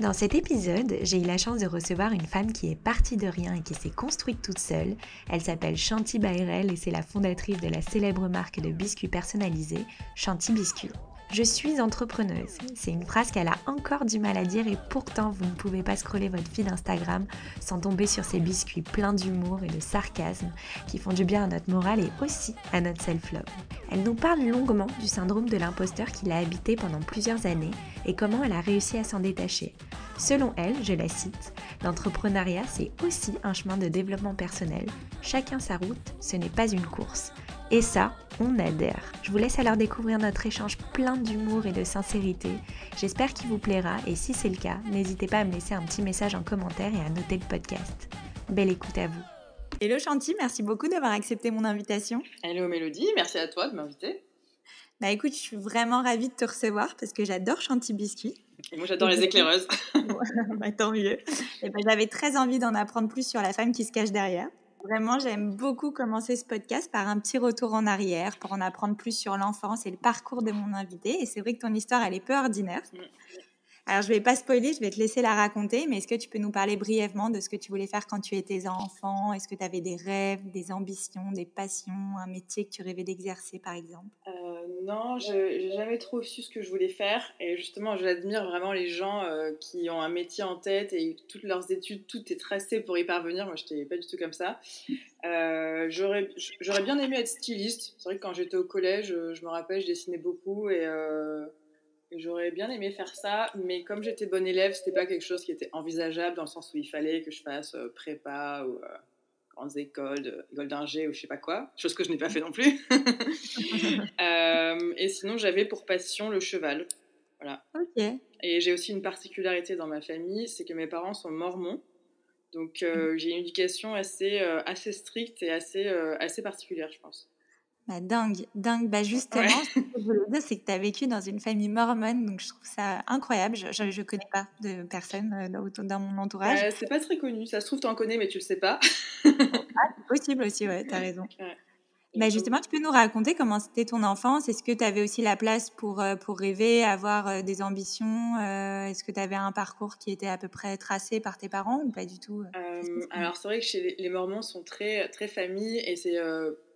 Dans cet épisode, j'ai eu la chance de recevoir une femme qui est partie de rien et qui s'est construite toute seule. Elle s'appelle Chanty Bayrel et c'est la fondatrice de la célèbre marque de biscuits personnalisés, Chanty Biscuits. Je suis entrepreneuse. C'est une phrase qu'elle a encore du mal à dire et pourtant vous ne pouvez pas scroller votre feed Instagram sans tomber sur ces biscuits pleins d'humour et de sarcasme qui font du bien à notre morale et aussi à notre self-love. Elle nous parle longuement du syndrome de l'imposteur qui l'a habité pendant plusieurs années et comment elle a réussi à s'en détacher. Selon elle, je la cite, l'entrepreneuriat c'est aussi un chemin de développement personnel. Chacun sa route, ce n'est pas une course. Et ça, on adhère. Je vous laisse alors découvrir notre échange plein d'humour et de sincérité. J'espère qu'il vous plaira et si c'est le cas, n'hésitez pas à me laisser un petit message en commentaire et à noter le podcast. Belle écoute à vous. Hello Chanty, merci beaucoup d'avoir accepté mon invitation. Hello Mélodie, merci à toi de m'inviter. Bah écoute, je suis vraiment ravie de te recevoir parce que j'adore Chanty Biscuit. Et moi j'adore les éclaireuses. bah, tant mieux. Et bah, J'avais très envie d'en apprendre plus sur la femme qui se cache derrière. Vraiment, j'aime beaucoup commencer ce podcast par un petit retour en arrière pour en apprendre plus sur l'enfance et le parcours de mon invité. Et c'est vrai que ton histoire, elle est peu ordinaire. Mm. Alors, je vais pas spoiler, je vais te laisser la raconter, mais est-ce que tu peux nous parler brièvement de ce que tu voulais faire quand tu étais enfant? Est-ce que tu avais des rêves, des ambitions, des passions, un métier que tu rêvais d'exercer, par exemple? Euh, Non, je n'ai jamais trop su ce que je voulais faire. Et justement, j'admire vraiment les gens euh, qui ont un métier en tête et toutes leurs études, tout est tracé pour y parvenir. Moi, je n'étais pas du tout comme ça. Euh, J'aurais bien aimé être styliste. C'est vrai que quand j'étais au collège, je me rappelle, je dessinais beaucoup et euh, J'aurais bien aimé faire ça, mais comme j'étais bonne élève, c'était pas quelque chose qui était envisageable dans le sens où il fallait que je fasse euh, prépa ou euh, grandes écoles, école d'ingé ou je sais pas quoi, chose que je n'ai pas fait non plus. Euh, et sinon, j'avais pour passion le cheval. Voilà. Et j'ai aussi une particularité dans ma famille, c'est que mes parents sont mormons. Donc mm. j'ai une éducation assez, assez stricte et assez, assez particulière, je pense. Bah, dingue, dingue. Bah, justement, ce que je voulais dire, c'est que tu as vécu dans une famille mormone, donc je trouve ça incroyable. Je ne connais pas de personne euh, dans mon entourage. Euh, c'est pas très connu. Ça se trouve, tu en connais, mais tu le sais pas. ah, c'est possible aussi, ouais, tu as raison. Bah justement, tu peux nous raconter comment c'était ton enfance? Est-ce que tu avais aussi la place pour, euh, pour rêver, avoir euh, des ambitions Est-ce que tu avais un parcours qui était à peu près tracé par tes parents ou pas du tout Alors, c'est vrai que chez les, Mormons sont très, très famille et c'est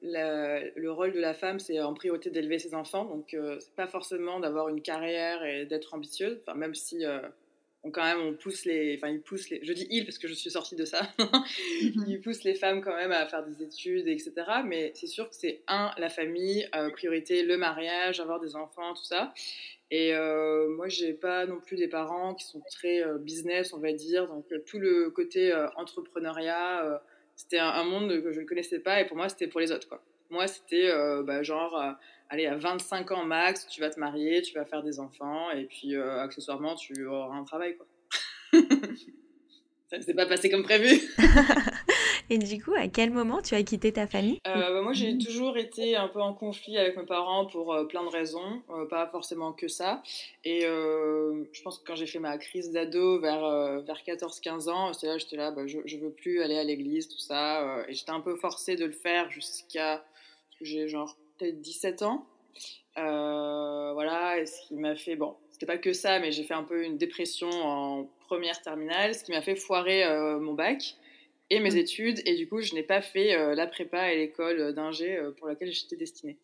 le rôle de la femme, c'est en priorité d'élever ses enfants. Donc, c'est pas forcément d'avoir une carrière et d'être ambitieuse, enfin, même si quand même, on pousse les, enfin, ils poussent les, je dis ils parce que je suis sortie de ça, mhm. ils poussent les femmes quand même à faire des études, etc. Mais c'est sûr que c'est un, la famille, euh, priorité, le mariage, avoir des enfants, tout ça. Et euh, moi, j'ai pas non plus des parents qui sont très euh, business, on va dire. Donc tout le côté entrepreneuriat, c'était un, monde que je ne connaissais pas. Et pour moi, c'était pour les autres, quoi. Moi, c'était bah, genre allez, à 25 ans max, tu vas te marier, tu vas faire des enfants, et puis euh, accessoirement, tu auras un travail, quoi. ça ne s'est pas passé comme prévu. et du coup, à quel moment tu as quitté ta famille? Euh, bah, Moi, j'ai toujours été un peu en conflit avec mes parents pour euh, plein de raisons, pas forcément que ça. Et je pense que quand j'ai fait ma crise d'ado vers, vers 14-15 ans, j'étais là, j'étais là bah, je, ne veux plus aller à l'église, tout ça. et j'étais un peu forcée de le faire jusqu'à j'ai genre peut-être 17 ans. Euh, voilà, et ce qui m'a fait, bon, c'était pas que ça, mais j'ai fait un peu une dépression en première terminale, ce qui m'a fait foirer euh, mon bac et mes mmh. études, et du coup, je n'ai pas fait euh, la prépa et l'école d'ingé pour laquelle j'étais destinée.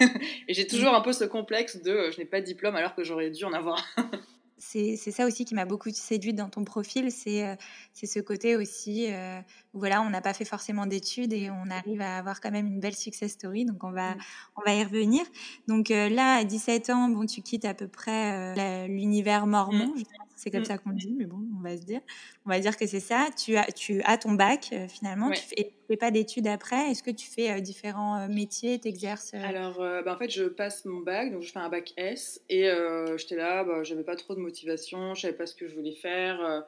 et j'ai toujours un peu ce complexe de je n'ai pas de diplôme alors que j'aurais dû en avoir c'est ça aussi qui m'a beaucoup séduite dans ton profil, c'est euh, ce côté aussi euh, voilà, on n'a pas fait forcément d'études et on arrive à avoir quand même une belle success story, donc on va, on va y revenir. Donc euh, là, à 17 ans, bon, tu quittes à peu près l'univers mormon, mmh. C'est comme mmh. ça qu'on dit, mais bon, on va se dire. On va dire que c'est ça. Tu as, tu as ton bac finalement. Tu fais, fais pas d'études après. Est-ce que tu fais différents métiers, t'exerces Alors, bah, en fait, je passe mon bac, donc je fais un bac S, et j'étais là, bah, j'avais pas trop de motivation, je savais pas ce que je voulais faire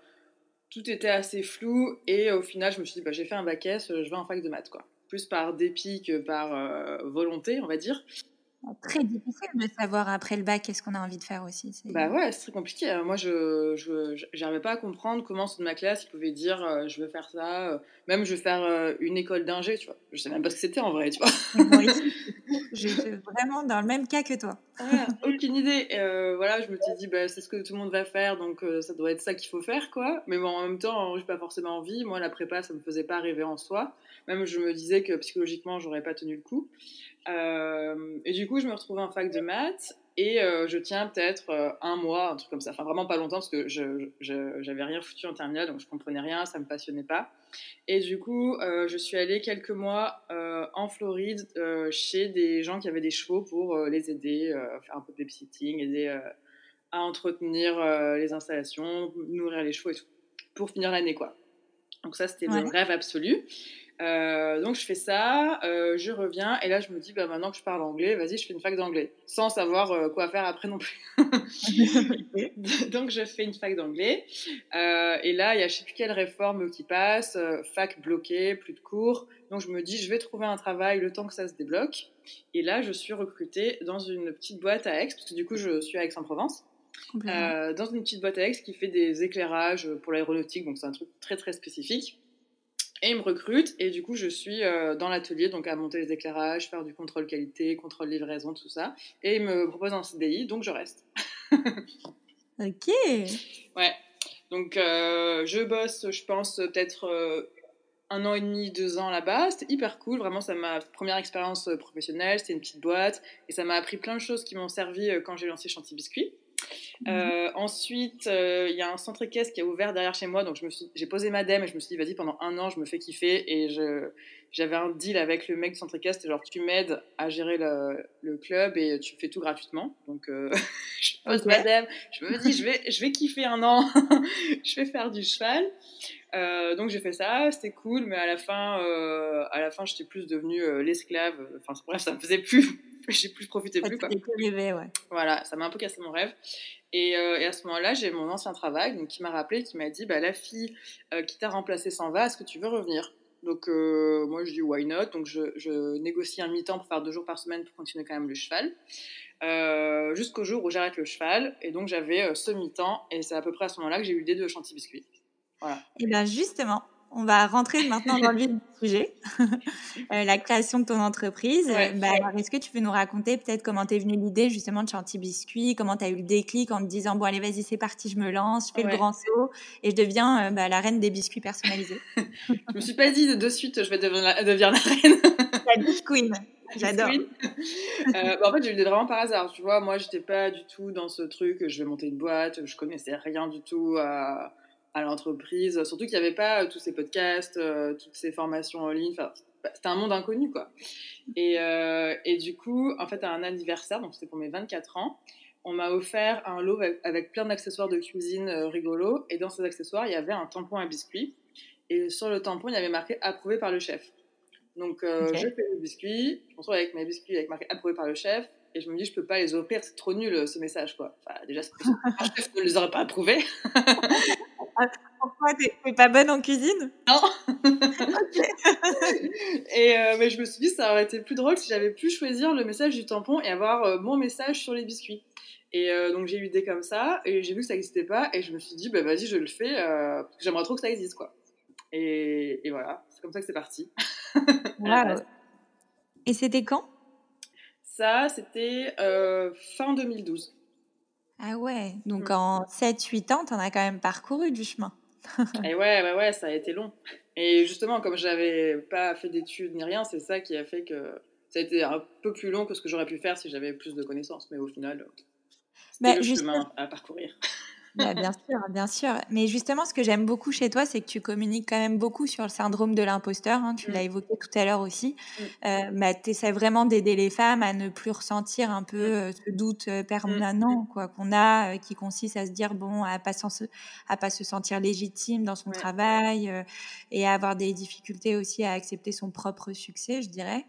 tout était assez flou et au final je me suis dit bah, j'ai fait un bac S, je vais en fac de maths quoi. Plus par dépit que par volonté on va dire. Très difficile de savoir après le bac qu'est-ce qu'on a envie de faire aussi. Bah ouais, c'est très compliqué. Hein. Moi, je n'arrivais pas à comprendre comment ceux de ma classe ils pouvaient dire euh, je veux faire ça, euh, même je veux faire euh, une école d'ingé, tu vois. Je sais même pas ce que c'était en vrai, tu vois. je suis vraiment dans le même cas que toi. aucune idée. voilà, je me suis dit bah, c'est ce que tout le monde va faire, donc ça doit être ça qu'il faut faire, quoi. Mais bon, en même temps, j'ai pas forcément envie. Moi, la prépa, ça me faisait pas rêver en soi. Même je me disais que psychologiquement, j'aurais pas tenu le coup. Euh, et du coup, je me retrouve en fac de maths et euh, je tiens peut-être euh, un mois, un truc comme ça. Enfin, vraiment pas longtemps parce que je j'avais rien foutu en terminale, donc je comprenais rien, ça me passionnait pas. Et du coup, je suis allée quelques mois en Floride chez des gens qui avaient des chevaux pour les aider, faire un peu de babysitting, aider à entretenir les installations, nourrir les chevaux et tout, pour finir l'année quoi. Donc ça, c'était mon rêve absolu. Euh, donc je fais ça, euh, je reviens et là je me dis bah maintenant que je parle anglais, vas-y je fais une fac d'anglais, sans savoir euh, quoi faire après non plus. donc je fais une fac d'anglais et là il y a je sais plus quelle réforme qui passe, fac bloquée, plus de cours, donc je me dis je vais trouver un travail le temps que ça se débloque et là je suis recrutée dans une petite boîte à Aix parce que du coup je suis à Aix-en-Provence. dans une petite boîte à Aix qui fait des éclairages pour l'aéronautique, donc c'est un truc très très spécifique. Et ils me recrutent et du coup je suis euh, dans l'atelier donc à monter les éclairages, faire du contrôle qualité, contrôle livraison, tout ça. Et ils me proposent un CDI donc je reste. ok. Ouais. Donc euh, je bosse, je pense peut-être euh, un an et demi, deux ans là-bas. C'était hyper cool, vraiment ça m'a première expérience professionnelle. C'était une petite boîte et ça m'a appris plein de choses qui m'ont servi quand j'ai lancé Chantilly Biscuit. Mhm. Euh, ensuite, euh, il y a un centre équestre qui a ouvert derrière chez moi, donc j'ai posé ma dème et je me suis dit, vas-y, pendant un an, je me fais kiffer. Et j'avais un deal avec le mec du centre équestre, genre, tu m'aides à gérer le, le, club et tu fais tout gratuitement. Donc, euh, je pose ma dème, je me dis, je vais, je vais kiffer un an, je vais faire du cheval. donc j'ai fait ça, c'était cool, mais à la fin, à la fin, j'étais plus devenue l'esclave. Enfin bref, ça me faisait plus j'ai plus profité plus. Quoi. Rêvé, ouais. Voilà, ça m'a un peu cassé mon rêve. Et, euh, et à ce moment-là, j'ai mon ancien travail donc, qui m'a rappelé, qui m'a dit bah, La fille euh, qui t'a remplacé s'en va, est-ce que tu veux revenir? Donc, euh, moi, je dis Why not? Donc, je, je négocie un mi-temps pour faire deux jours par semaine pour continuer quand même le cheval. Jusqu'au jour où j'arrête le cheval. Et donc, j'avais ce mi-temps. Et c'est à peu près à ce moment-là que j'ai eu l'idée de Chantilly Biscuit. Voilà. Et bien, justement, on va rentrer maintenant dans le vif du sujet, euh, la création de ton entreprise. Bah, est-ce que tu peux nous raconter peut-être comment t'es venue l'idée justement de Chanty Biscuit, comment tu as eu le déclic en te disant bon allez vas-y c'est parti, je me lance, je fais le grand saut et je deviens euh, bah, la reine des biscuits personnalisés? je me suis pas dit de suite je vais devenir la, devenir la reine. la biscuit J'adore. Euh, bah, en fait, j'ai eu vraiment par hasard. Tu vois, moi, j'étais pas du tout dans ce truc. Je vais monter une boîte. Je connaissais rien du tout à, à l'entreprise. Surtout qu'il n'y avait pas euh, tous ces podcasts, euh, toutes ces formations en ligne. Enfin, c'était un monde inconnu, quoi. Et, euh, et, du coup, en fait, à un anniversaire, donc c'était pour mes 24 ans, on m'a offert un lot avec, plein d'accessoires de cuisine rigolos. Et dans ces accessoires, il y avait un tampon à biscuit. Et sur le tampon, il y avait marqué approuvé par le chef. Donc, je fais le biscuit, je me retrouve avec mes biscuits avec marqué approuvé par le chef. Et je me dis, je peux pas les offrir, c'est trop nul ce message, quoi. Enfin, déjà, un chef ne les aurait pas approuvés. Ah, pourquoi t'es pas bonne en cuisine? Non. et euh, mais je me suis dit ça aurait été plus drôle si j'avais pu choisir le message du tampon et avoir euh, mon message sur les biscuits. Et euh, donc j'ai eu idée comme ça et j'ai vu que ça n'existait pas et je me suis dit bah vas-y je le fais j'aimerais trop que ça existe quoi. Et, et voilà c'est comme ça que c'est parti. Et c'était quand? Ça c'était fin 2012. Ah ouais, donc mmh. en 7-8 ans, tu en as quand même parcouru du chemin. et ouais, ouais, ouais, ça a été long. Et justement, comme j'avais pas fait d'études ni rien, c'est ça qui a fait que ça a été un peu plus long que ce que j'aurais pu faire si j'avais plus de connaissances. Mais au final, c'était le chemin à parcourir. Bah, bien sûr, bien sûr. Mais justement, ce que j'aime beaucoup chez toi, c'est que tu communiques quand même beaucoup sur le syndrome de l'imposteur. Hein, tu mmh. l'as évoqué tout à l'heure aussi. Mmh. Euh, bah, tu essaies vraiment d'aider les femmes à ne plus ressentir un peu mmh. euh, ce doute euh, permanent quoi qu'on a, qui consiste à se dire bon, à pas, se, à pas se sentir légitime dans son travail et à avoir des difficultés aussi à accepter son propre succès, je dirais.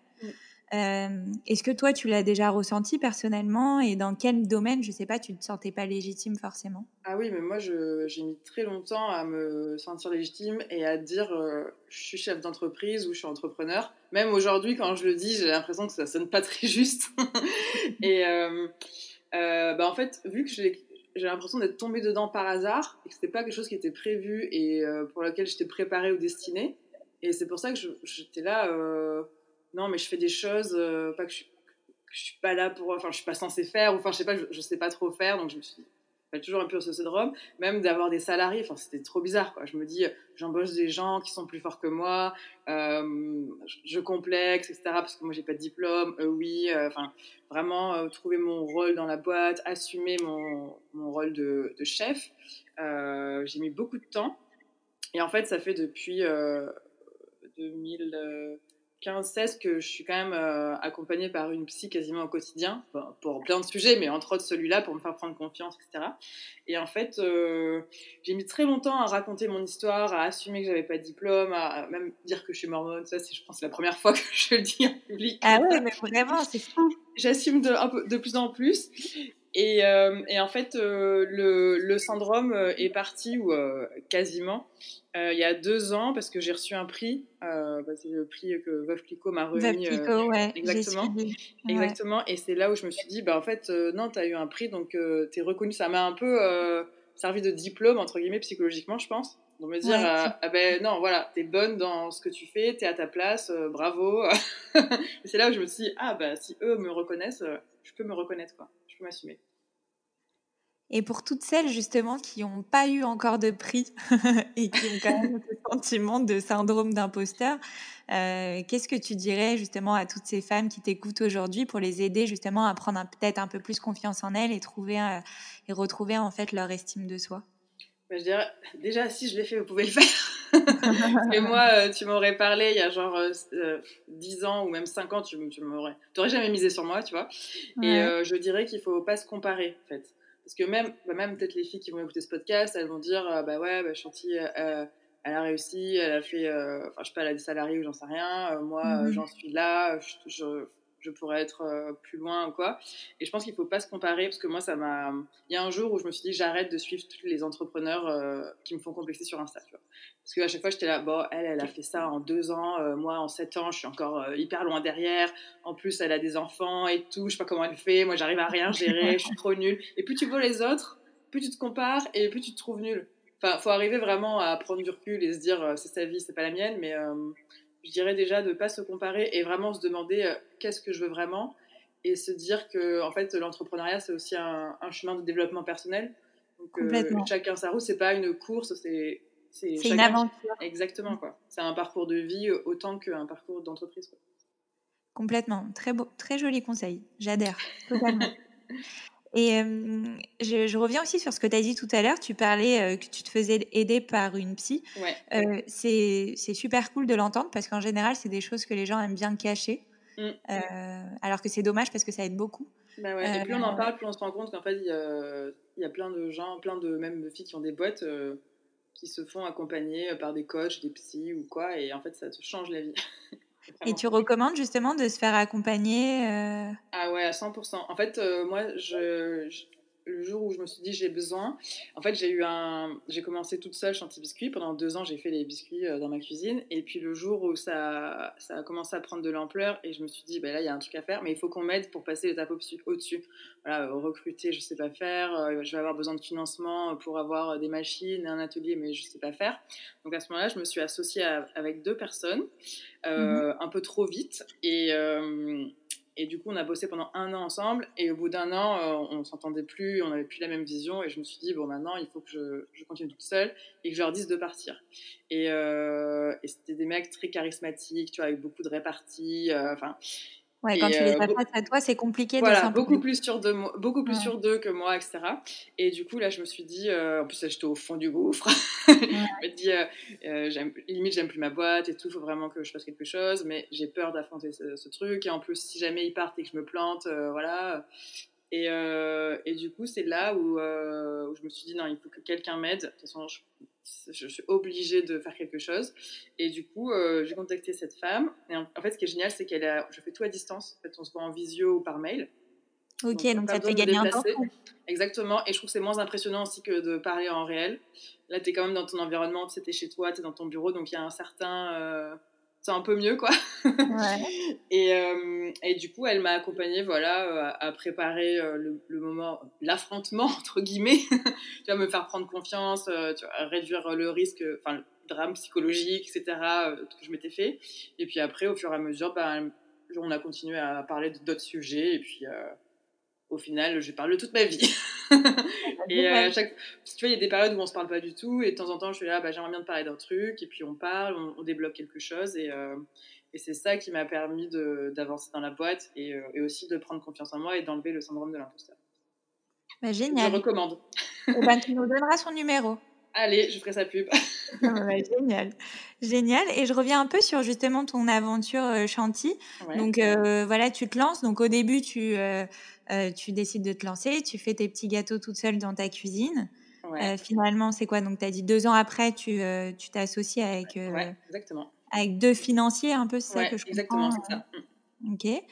Est-ce que toi, tu l'as déjà ressenti personnellement et dans quel domaine, je sais pas, tu te sentais pas légitime forcément? Ah oui, mais moi, j'ai mis très longtemps à me sentir légitime et à dire je suis chef d'entreprise ou je suis entrepreneur. Même aujourd'hui, quand je le dis, j'ai l'impression que ça sonne pas très juste. et bah, en fait, vu que j'ai l'impression d'être tombée dedans par hasard et que c'était pas quelque chose qui était prévu et pour lequel j'étais préparée ou destinée. Et c'est pour ça que j'étais là non, mais je fais des choses, euh, pas que je, suis pas là pour, enfin, je suis pas censée faire, ou enfin, je sais pas, je, sais pas trop faire, donc je me suis toujours un peu ce syndrome, même d'avoir des salariés, enfin, c'était trop bizarre. Je me dis, j'embauche des gens qui sont plus forts que moi, euh, je, complexe, etc., parce que moi, j'ai pas de diplôme, oui, euh, enfin, vraiment trouver mon rôle dans la boîte, assumer mon, mon rôle de chef. j'ai mis beaucoup de temps, et en fait, ça fait depuis 2000. 15-16 que je suis quand même euh, accompagnée par une psy quasiment au quotidien, pour plein de sujets, mais entre autres celui-là, pour me faire prendre confiance, etc. Et en fait, euh, j'ai mis très longtemps à raconter mon histoire, à assumer que j'avais pas de diplôme, à, même dire que je suis mormone. Ça, c'est, je pense, la première fois que je le dis en public. Ah ouais, mais vraiment, c'est fou. J'assume de, de plus en plus. Et, euh, et, en fait, le, le, syndrome est parti, ou quasiment, euh, il y a deux ans parce que j'ai reçu un prix. Euh, bah, c'est le prix que Veuve Clicquot m'a remis. Veuve Clicquot, euh, ouais. Exactement. Exactement. Et c'est là où je me suis dit, bah, en fait, non, tu as eu un prix, donc tu es reconnu. Ça m'a un peu servi de diplôme, entre guillemets, psychologiquement, je pense. Donc me dire, ah ben non, voilà, tu es bonne dans ce que tu fais, tu es à ta place, bravo. c'est là où je me suis dit, ah, bah, si eux me reconnaissent, je peux me reconnaître, quoi. Je peux m'assumer. Et pour toutes celles justement qui n'ont pas eu encore de prix et qui ont quand même ce sentiment de syndrome d'imposteur, euh, qu'est-ce que tu dirais justement à toutes ces femmes qui t'écoutent aujourd'hui pour les aider justement à prendre peut-être un peu plus confiance en elles et trouver euh, et retrouver en fait leur estime de soi? Bah, Je dirais déjà si je l'ai fait, vous pouvez le faire. Et moi, euh, tu m'aurais parlé il y a genre 10 ans ou même 5 ans, tu, tu m'aurais, t'aurais jamais misé sur moi, tu vois. Et je dirais qu'il faut pas se comparer en fait. Parce que même, bah, même peut-être les filles qui vont écouter ce podcast, elles vont dire euh, Bah ouais, bah, Chanty, euh, euh, elle a réussi, elle a fait, enfin, je sais pas, elle a des salariés ou j'en sais rien. moi, mmh j'en suis là, je, je pourrais être euh, plus loin ou quoi. Et je pense qu'il faut pas se comparer parce que moi, ça m'a. Il y a un jour où je me suis dit, j'arrête de suivre tous les entrepreneurs euh, qui me font complexer sur Insta, tu vois. Parce qu'à chaque fois, j'étais là, bon, elle, elle a fait ça en deux ans, euh, moi, en sept ans, je suis encore hyper loin derrière. En plus, elle a des enfants et tout, je sais pas comment elle fait. Moi, j'arrive à rien gérer, je suis trop nulle. Et plus tu vois les autres, plus tu te compares et plus tu te trouves nulle. Enfin, faut arriver vraiment à prendre du recul et se dire, c'est sa vie, c'est pas la mienne, mais je dirais déjà de ne pas se comparer et vraiment se demander euh, qu'est-ce que je veux vraiment et se dire que en fait l'entrepreneuriat c'est aussi un, chemin de développement personnel. Donc euh, chacun sa route, c'est pas une course, c'est c'est une aventure. Exactement quoi. C'est un parcours de vie autant qu'un parcours d'entreprise. Complètement, très beau, très joli conseil. J'adhère totalement. Et je, reviens aussi sur ce que tu as dit tout à l'heure. Tu parlais que tu te faisais aider par une psy. Ouais. c'est super cool de l'entendre parce qu'en général, c'est des choses que les gens aiment bien cacher. Mmh. alors que c'est dommage parce que ça aide beaucoup. Bah ouais. Et plus on en parle, plus on se rend compte qu'en fait, il y, a, il y, a, plein de gens, plein de même filles qui ont des boîtes qui se font accompagner par des coachs, des psys ou quoi. Et en fait, ça te change la vie. Et tu recommandes justement de se faire accompagner euh? Ah ouais, à 100%. En fait, euh, moi, je, le jour où je me suis dit j'ai besoin, en fait, j'ai eu un, j'ai commencé toute seule Chanty Biscuits. Pendant deux ans, j'ai fait les biscuits euh, dans ma cuisine. Et puis le jour où ça, ça a commencé à prendre de l'ampleur, et je me suis dit, bah là, il y a un truc à faire, mais il faut qu'on m'aide pour passer l'étape au-dessus. Voilà, recruter, je sais pas faire. je vais avoir besoin de financement pour avoir des machines, un atelier, mais je sais pas faire. Donc à ce moment-là, je me suis associée avec deux personnes. Euh, mhm. un peu trop vite. Et, euh, et du coup, on a bossé pendant un an ensemble. Et au bout d'un an, euh, on s'entendait plus, on n'avait plus la même vision. Et je me suis dit, bon, maintenant, il faut que je, je continue toute seule et que je leur dise de partir. Et, et c'était des mecs très charismatiques, tu vois, avec beaucoup de réparties. Enfin, Ouais, quand tu les as face à toi, c'est compliqué voilà, de beaucoup plus sûr de beaucoup plus sûr d'eux que moi, etc. Et du coup, là, je me suis dit, en plus, j'étais au fond du gouffre. je me dis, euh, limite, j'aime plus ma boîte et tout, il faut vraiment que je fasse quelque chose, mais j'ai peur d'affronter ce, truc. Et en plus, si jamais ils partent et que je me plante, voilà, et, euh, et, du coup, c'est là où, euh, où, je me suis dit, non, il faut que quelqu'un m'aide. De toute façon, je, je, suis obligée de faire quelque chose. Et du coup, euh, j'ai contacté cette femme. Et en, fait, ce qui est génial, c'est qu'elle a, je fais tout à distance. En fait, on se voit en visio ou par mail. Ok, donc, ça te fait gagner un temps. Exactement. Et je trouve que c'est moins impressionnant aussi que de parler en réel. Là, tu es quand même dans ton environnement, tu es chez toi, tu es dans ton bureau, donc il y a un certain c'est un peu mieux quoi. Ouais. et, euh, et, du coup, elle m'a accompagnée voilà, à, préparer euh, le, moment, l'affrontement entre guillemets, tu vas me faire prendre confiance, euh, tu vois, réduire le risque, enfin le drame psychologique, etc. que je m'étais fait. Et puis après, au fur et à mesure, ben, on a continué à parler d'autres sujets et puis au final, je parle de toute ma vie. et à chaque... tu vois, il y a des périodes où on se parle pas du tout, et de temps en temps, je suis là, bah, j'aimerais bien te parler d'un truc, et puis on parle, on, débloque quelque chose, et, euh, et c'est ça qui m'a permis d'avancer dans la boîte, et, euh, et, aussi de prendre confiance en moi et d'enlever le syndrome de l'imposteur. Bah, génial. Je recommande. et eh ben, tu nous donneras son numéro. Allez, je ferai sa pub. Ah génial. Génial. Et je reviens un peu sur justement ton aventure euh, Chanty. Donc voilà, tu te lances. Donc au début, tu, euh, tu décides de te lancer, tu fais tes petits gâteaux toute seule dans ta cuisine. Euh, finalement, c'est quoi? Donc, tu as dit deux ans après, tu euh, t'associes avec, avec deux financiers, un peu, c'est ça que je comprends Exactement, c'est ça. Mm. Ok.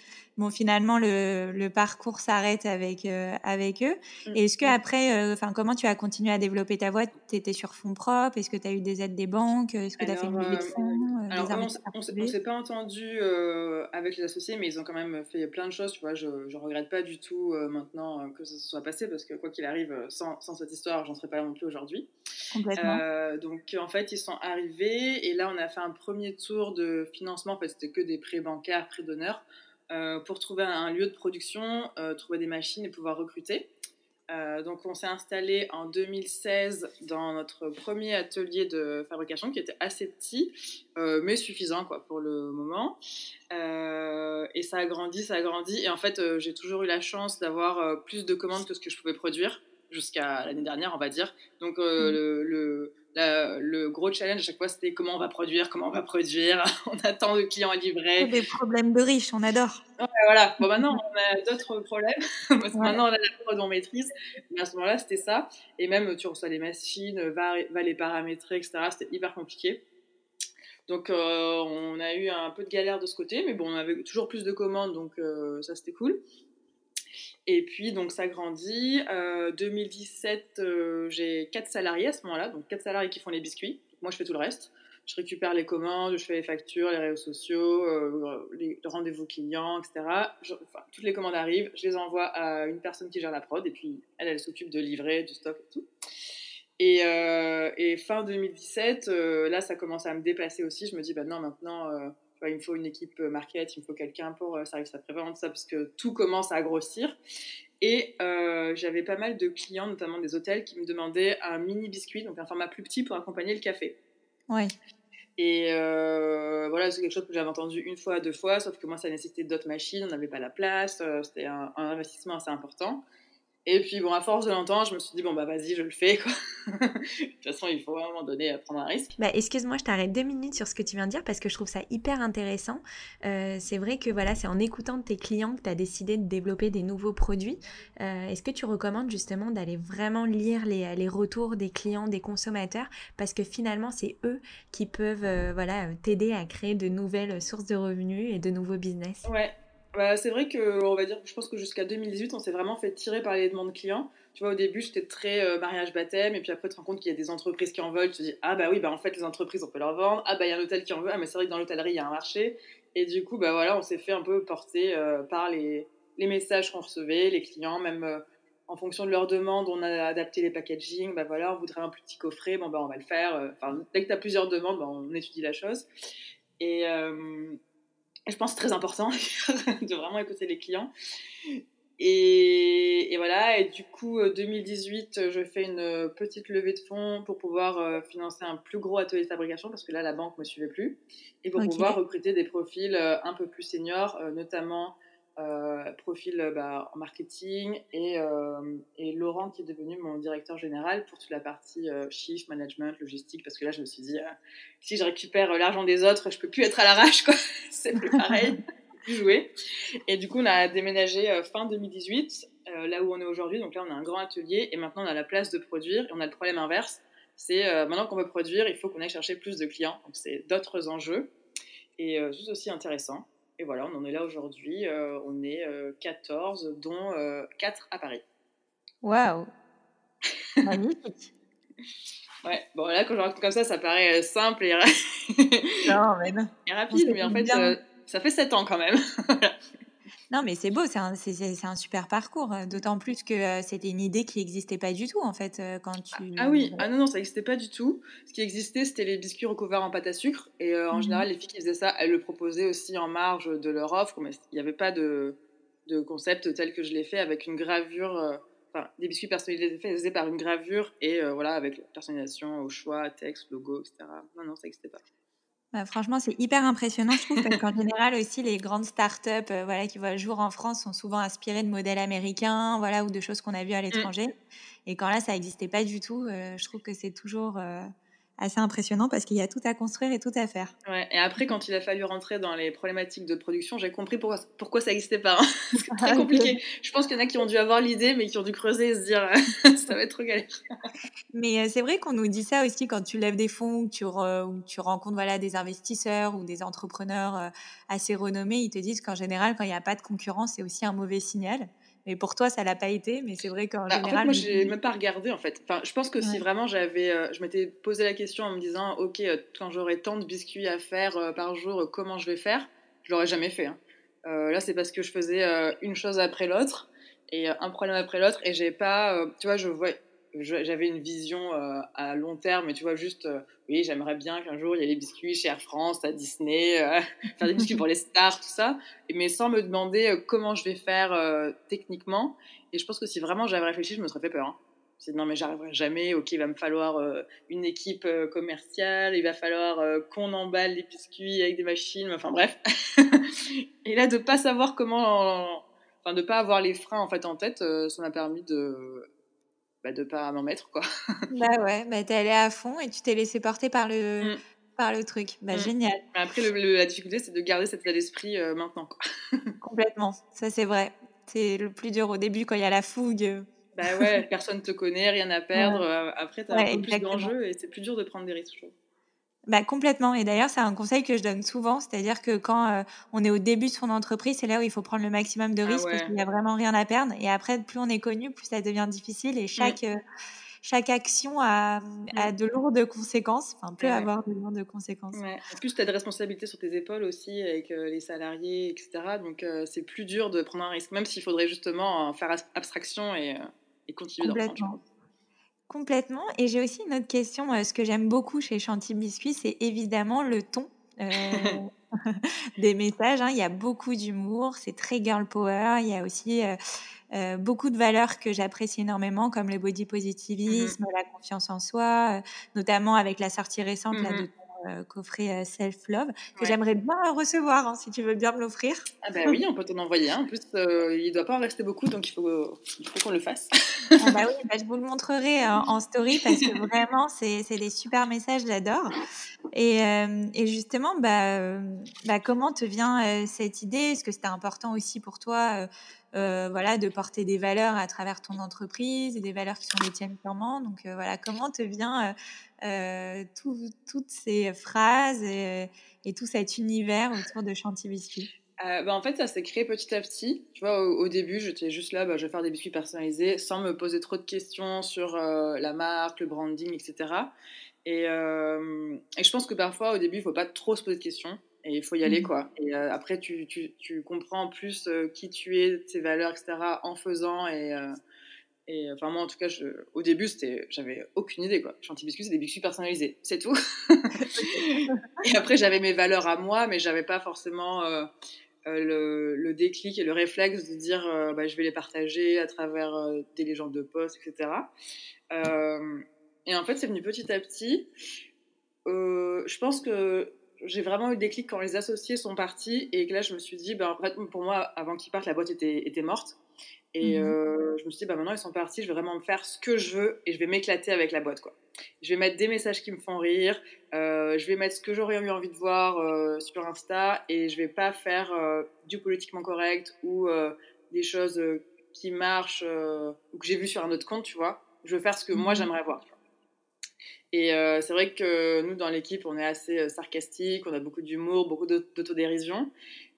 Bon, finalement, le, le parcours s'arrête avec, avec eux. Et est-ce que après, enfin, comment tu as continué à développer ta boîte Tu étais sur fonds propres Est-ce que tu as eu des aides des banques? Est-ce que tu as fait une levée de fonds Alors, on ne s'est pas entendu avec les associés, mais ils ont quand même fait plein de choses. Tu vois, je ne regrette pas du tout maintenant que ça se soit passé, parce que quoi qu'il arrive, sans, sans, cette histoire, j'en serais pas là non plus aujourd'hui. Complètement. donc, en fait, ils sont arrivés, et là, on a fait un premier tour de financement. En fait, c'était que des prêts bancaires, prêts d'honneur. Euh, pour trouver un lieu de production, euh, trouver des machines et pouvoir recruter. Euh, donc on s'est installé en 2016 dans notre premier atelier de fabrication qui était assez petit, mais suffisant quoi, pour le moment. et ça a grandi, ça a grandi. Et en fait, j'ai toujours eu la chance d'avoir plus de commandes que ce que je pouvais produire jusqu'à l'année dernière, on va dire. Donc mmh. le le gros challenge à chaque fois, c'était comment on va produire, comment on va produire. on attend de clients à livrer. Des problèmes de riches, on adore. voilà. Bon, maintenant, on a d'autres problèmes. parce que maintenant, on a la prod, on maîtrise. Mais à ce moment-là, c'était ça. Et même, tu reçois les machines, va, va les paramétrer, etc. C'était hyper compliqué. Donc, euh, on a eu un peu de galère de ce côté. Mais bon, on avait toujours plus de commandes. Donc, euh, ça, c'était cool. Et puis, donc, ça grandit. 2017, euh, euh, j'ai quatre salariés à ce moment-là, donc quatre salariés qui font les biscuits. Moi, je fais tout le reste. Je récupère les commandes, je fais les factures, les réseaux sociaux, euh, les rendez-vous clients, etc. toutes les commandes arrivent, je les envoie à une personne qui gère la prod, et puis elle, elle s'occupe de livrer, du stock et tout. Et, et fin 2017, là, ça commence à me dépasser aussi. Je me dis, bah non, maintenant il me faut une équipe euh, market, il me faut quelqu'un pour euh, service après-vente, ça, parce que tout commence à grossir. Et euh, j'avais pas mal de clients, notamment des hôtels, qui me demandaient un mini biscuit, donc un format plus petit pour accompagner le café. Ouais. Et voilà, c'est quelque chose que j'avais entendu une fois, deux fois, sauf que moi, ça nécessitait d'autres machines, on n'avait pas la place, c'était un, investissement assez important. Et puis, bon, à force de l'entendre, je me suis dit, bon, bah vas-y, je le fais, quoi. de toute façon, il faut à un moment donné prendre un risque. Bah, excuse-moi, je t'arrête deux minutes sur ce que tu viens de dire parce que je trouve ça hyper intéressant. Euh, c'est vrai que voilà, c'est en écoutant tes clients que tu as décidé de développer des nouveaux produits. Euh, est-ce que tu recommandes justement d'aller vraiment lire les, les, retours des clients, des consommateurs? Parce que finalement, c'est eux qui peuvent euh, voilà, t'aider à créer de nouvelles sources de revenus et de nouveaux business. Ouais, bah, c'est vrai que, on va dire, je pense que jusqu'à 2018, on s'est vraiment fait tirer par les demandes clients. Tu vois, au début, j'étais très euh, mariage baptême, et puis après, tu te rends compte qu'il y a des entreprises qui en veulent. Tu te dis, ah bah oui, bah en fait, les entreprises, on peut leur vendre. Ah bah il y a un hôtel qui en veut. Ah, mais c'est vrai que dans l'hôtellerie, il y a un marché. Et du coup, bah voilà, on s'est fait un peu porter euh, par les, messages qu'on recevait, les clients, même euh, en fonction de leurs demandes, on a adapté les packaging. Bah voilà, on voudrait un petit coffret, bon bah on va le faire. Enfin, dès que tu as plusieurs demandes, bah, on étudie la chose. Et je pense que c'est très important de vraiment écouter les clients. Et, voilà, et du coup, 2018, je fais une petite levée de fonds pour pouvoir financer un plus gros atelier de fabrication parce que là, la banque ne me suivait plus. Et pour pouvoir recruter des profils un peu plus seniors, notamment euh, profil euh, bah, en marketing et, euh, et, Laurent qui est devenu mon directeur général pour toute la partie chiffre, management, logistique parce que là je me suis dit si je récupère l'argent des autres je peux plus être à l'arrache quoi. C'est plus pareil plus jouer. Et du coup on a déménagé fin 2018 là où on est aujourd'hui. Donc là on a un grand atelier et maintenant on a la place de produire et on a le problème inverse. C'est maintenant qu'on veut produire il faut qu'on aille chercher plus de clients. Donc c'est d'autres enjeux. Et tout aussi intéressant et voilà, on en est là aujourd'hui. Euh, on est 14, euh, dont 4 euh, à Paris. Waouh Magnifique Ouais, bon là, quand je raconte comme ça, ça paraît simple et, non, mais non. et rapide, mais en fait, ça fait 7 ans quand même. Non, mais c'est beau, c'est un, un, super parcours. Euh, d'autant plus que euh, c'était une idée qui n'existait pas du tout, en fait, euh, quand tu... Ah, oui, ah non, non, ça n'existait pas du tout. Ce qui existait, c'était les biscuits recouverts en pâte à sucre. Et en mmh général, les filles qui faisaient ça, elles le proposaient aussi en marge de leur offre. Mais il n'y avait pas de, de, concept tel que je l'ai fait avec une gravure... Enfin, des biscuits personnalisés par une gravure et voilà, avec personnalisation au choix, texte, logo, etc. Non, non, ça n'existait pas. Bah, franchement, c'est hyper impressionnant, je trouve, parce qu'en général aussi, les grandes startups euh, voilà, qui voient le jour en France sont souvent inspirées de modèles américains voilà, ou de choses qu'on a vues à mmh. l'étranger. Et quand là, ça n'existait pas du tout, euh, je trouve que c'est toujours euh, assez impressionnant parce qu'il y a tout à construire et tout à faire. Ouais, et après, quand il a fallu rentrer dans les problématiques de production, j'ai compris pourquoi, pourquoi ça n'existait pas. Hein. c'est très compliqué. Je pense qu'il y en a qui ont dû avoir l'idée, mais qui ont dû creuser et se dire ça va être trop galère. mais euh, c'est vrai qu'on nous dit ça aussi quand tu lèves des fonds, ou tu, tu rencontres voilà, des investisseurs ou des entrepreneurs euh, assez renommés, ils te disent qu'en général, quand il n'y a pas de concurrence, c'est aussi un mauvais signal. Mais pour toi, ça l'a pas été. Mais c'est vrai qu'en général. Bah, en fait, moi, j'ai même pas regardé en fait. Enfin, je pense que si vraiment j'avais, euh, je m'étais posé la question en me disant, ok, euh, quand j'aurai tant de biscuits à faire euh, par jour, comment je vais faire? Je l'aurais jamais fait. Hein. là, c'est parce que je faisais une chose après l'autre et un problème après l'autre et j'ai pas, tu vois, je vois, j'avais une vision euh, à long terme, mais tu vois, juste, euh, oui, j'aimerais bien qu'un jour il y ait les biscuits chez Air France, à Disney, euh, faire des biscuits pour les stars, tout ça, mais sans me demander comment je vais faire techniquement. Et je pense que si vraiment j'avais réfléchi, je me serais fait peur. Hein. C'est non, mais j'arriverai jamais, ok, il va me falloir une équipe commerciale, il va falloir qu'on emballe les biscuits avec des machines, enfin bref. Et là, de pas savoir comment. Enfin, de pas avoir les freins en fait en tête, ça m'a permis de bah, de pas m'en mettre quoi. bah ouais, bah t'es allé à fond et tu t'es laissé porter par le, mm. par le truc. Bah mm. génial. Après, le, la difficulté, c'est de garder cet état d'esprit euh, maintenant. Quoi. Complètement, ça c'est vrai. C'est le plus dur au début quand il y a la fougue. Bah ouais, personne te connaît, rien à perdre. Euh, après, tu as un peu plus d'enjeux et c'est plus dur de prendre des risques, je trouve. Bah, complètement. Et d'ailleurs, c'est un conseil que je donne souvent, c'est-à-dire que quand euh, on est au début de son entreprise, c'est là où il faut prendre le maximum de ah risques parce qu'il n'y a vraiment rien à perdre. Et après, plus on est connu, plus ça devient difficile et chaque, euh, chaque action a, a, de lourdes conséquences, enfin peut avoir de lourdes conséquences. En plus, tu as des responsabilités sur tes épaules aussi avec euh, les salariés, etc. Donc c'est plus dur de prendre un risque, même s'il faudrait justement faire abstraction et, et continuer Complètement. Complètement. Et j'ai aussi une autre question. Euh, ce que j'aime beaucoup chez Chantilly Biscuit, c'est évidemment le ton. Euh, des messages. Hein. Il y a beaucoup d'humour, c'est très girl power. Il y a aussi euh, beaucoup de valeurs que j'apprécie énormément, comme le body positivisme, mmh la confiance en soi, notamment avec la sortie récente là, de mmh euh, coffret euh, Self-Love que j'aimerais bien recevoir, hein, si tu veux bien me l'offrir. Ah bah oui, on peut t'en envoyer un. En plus, euh, il ne doit pas en rester beaucoup, donc il faut, il faut qu'on le fasse. ah bah oui, bah, je vous le montrerai en story parce que vraiment, c'est des super messages, j'adore. Et, et, justement, bah, bah, comment te vient cette idée? Est-ce que c'était important aussi pour toi voilà, de porter des valeurs à travers ton entreprise et des valeurs qui sont les tiennes purement? Donc voilà, comment te vient euh, toutes ces phrases et, tout cet univers autour de Chantilly Biscuit euh, bah, en fait, ça s'est créé petit à petit. Tu vois, au, début, j'étais juste là, bah, je vais faire des biscuits personnalisés sans me poser trop de questions sur euh, la marque, le branding, etc. Et, et, je pense que parfois, au début, il ne faut pas trop se poser de questions et il faut y aller, mmh. quoi. Et après, tu, tu, tu, comprends plus qui tu es, tes valeurs, etc. en faisant et et enfin, moi, en tout cas, je, au début, j'avais aucune idée. Quoi. Biscuit, c'est des biscuits personnalisés, c'est tout. et après, j'avais mes valeurs à moi, mais j'avais pas forcément. Euh, le, le, déclic et le réflexe de dire bah, je vais les partager à travers des légendes de poste, etc. et en fait, c'est venu petit à petit. je pense que j'ai vraiment eu le déclic quand les associés sont partis et que là, je me suis dit, bah, en fait, pour moi, avant qu'ils partent, la boîte était, était morte. Et mmh euh, je me suis dit, bah, maintenant ils sont partis, je vais vraiment me faire ce que je veux et je vais m'éclater avec la boîte. Quoi. Je vais mettre des messages qui me font rire, euh, je vais mettre ce que j'aurais eu envie de voir euh, sur Insta et je vais pas faire du politiquement correct ou des choses qui marchent ou que j'ai vu sur un autre compte, tu vois. Je veux faire ce que moi mmh j'aimerais voir. Et c'est vrai que nous, dans l'équipe, on est assez sarcastique, on a beaucoup d'humour, beaucoup d'autodérision.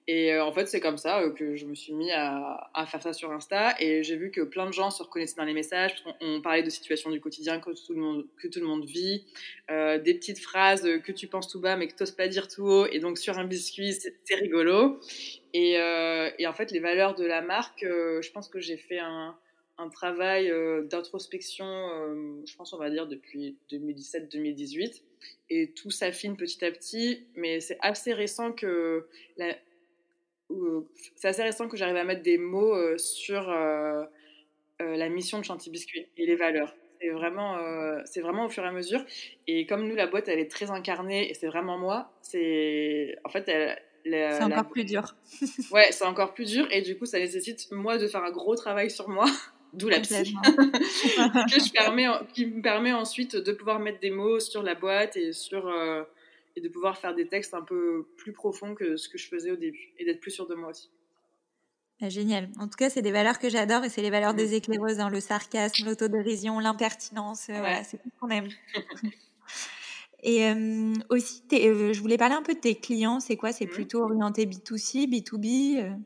Et euh, en fait, c'est comme ça euh, que je me suis mis à, faire ça sur Insta. Et j'ai vu que plein de gens se reconnaissaient dans les messages. On, parlait de situations du quotidien que tout le monde, que tout le monde vit. Euh, des petites phrases que tu penses tout bas mais que tu n'oses pas dire tout haut. Et donc, sur un biscuit, c'est rigolo. Et, et, en fait, les valeurs de la marque, je pense que j'ai fait un, un travail d'introspection, je pense, on va dire, depuis 2017-2018. Et tout s'affine petit à petit. Mais c'est assez récent que... c'est assez récent que j'arrive à mettre des mots euh, sur euh, la mission de Chanty Biscuit et les valeurs. C'est vraiment, c'est vraiment au fur et à mesure. Et comme nous, la boîte, elle est très incarnée et c'est vraiment moi, c'est. En fait, c'est encore plus dur. ouais, c'est encore plus dur et du coup, ça nécessite moi de faire un gros travail sur moi, d'où la psy, que je permets, qui me permet ensuite de pouvoir mettre des mots sur la boîte et sur et de pouvoir faire des textes un peu plus profonds que ce que je faisais au début et d'être plus sûr de moi aussi. Ah, génial. En tout cas, c'est des valeurs que j'adore et c'est les valeurs des éclaireuses, hein, le sarcasme, l'autodérision, l'impertinence. Euh, voilà, c'est tout ce qu'on aime. et euh, aussi, euh, je voulais parler un peu de tes clients. C'est quoi? C'est mmh. plutôt orienté B2C, B2B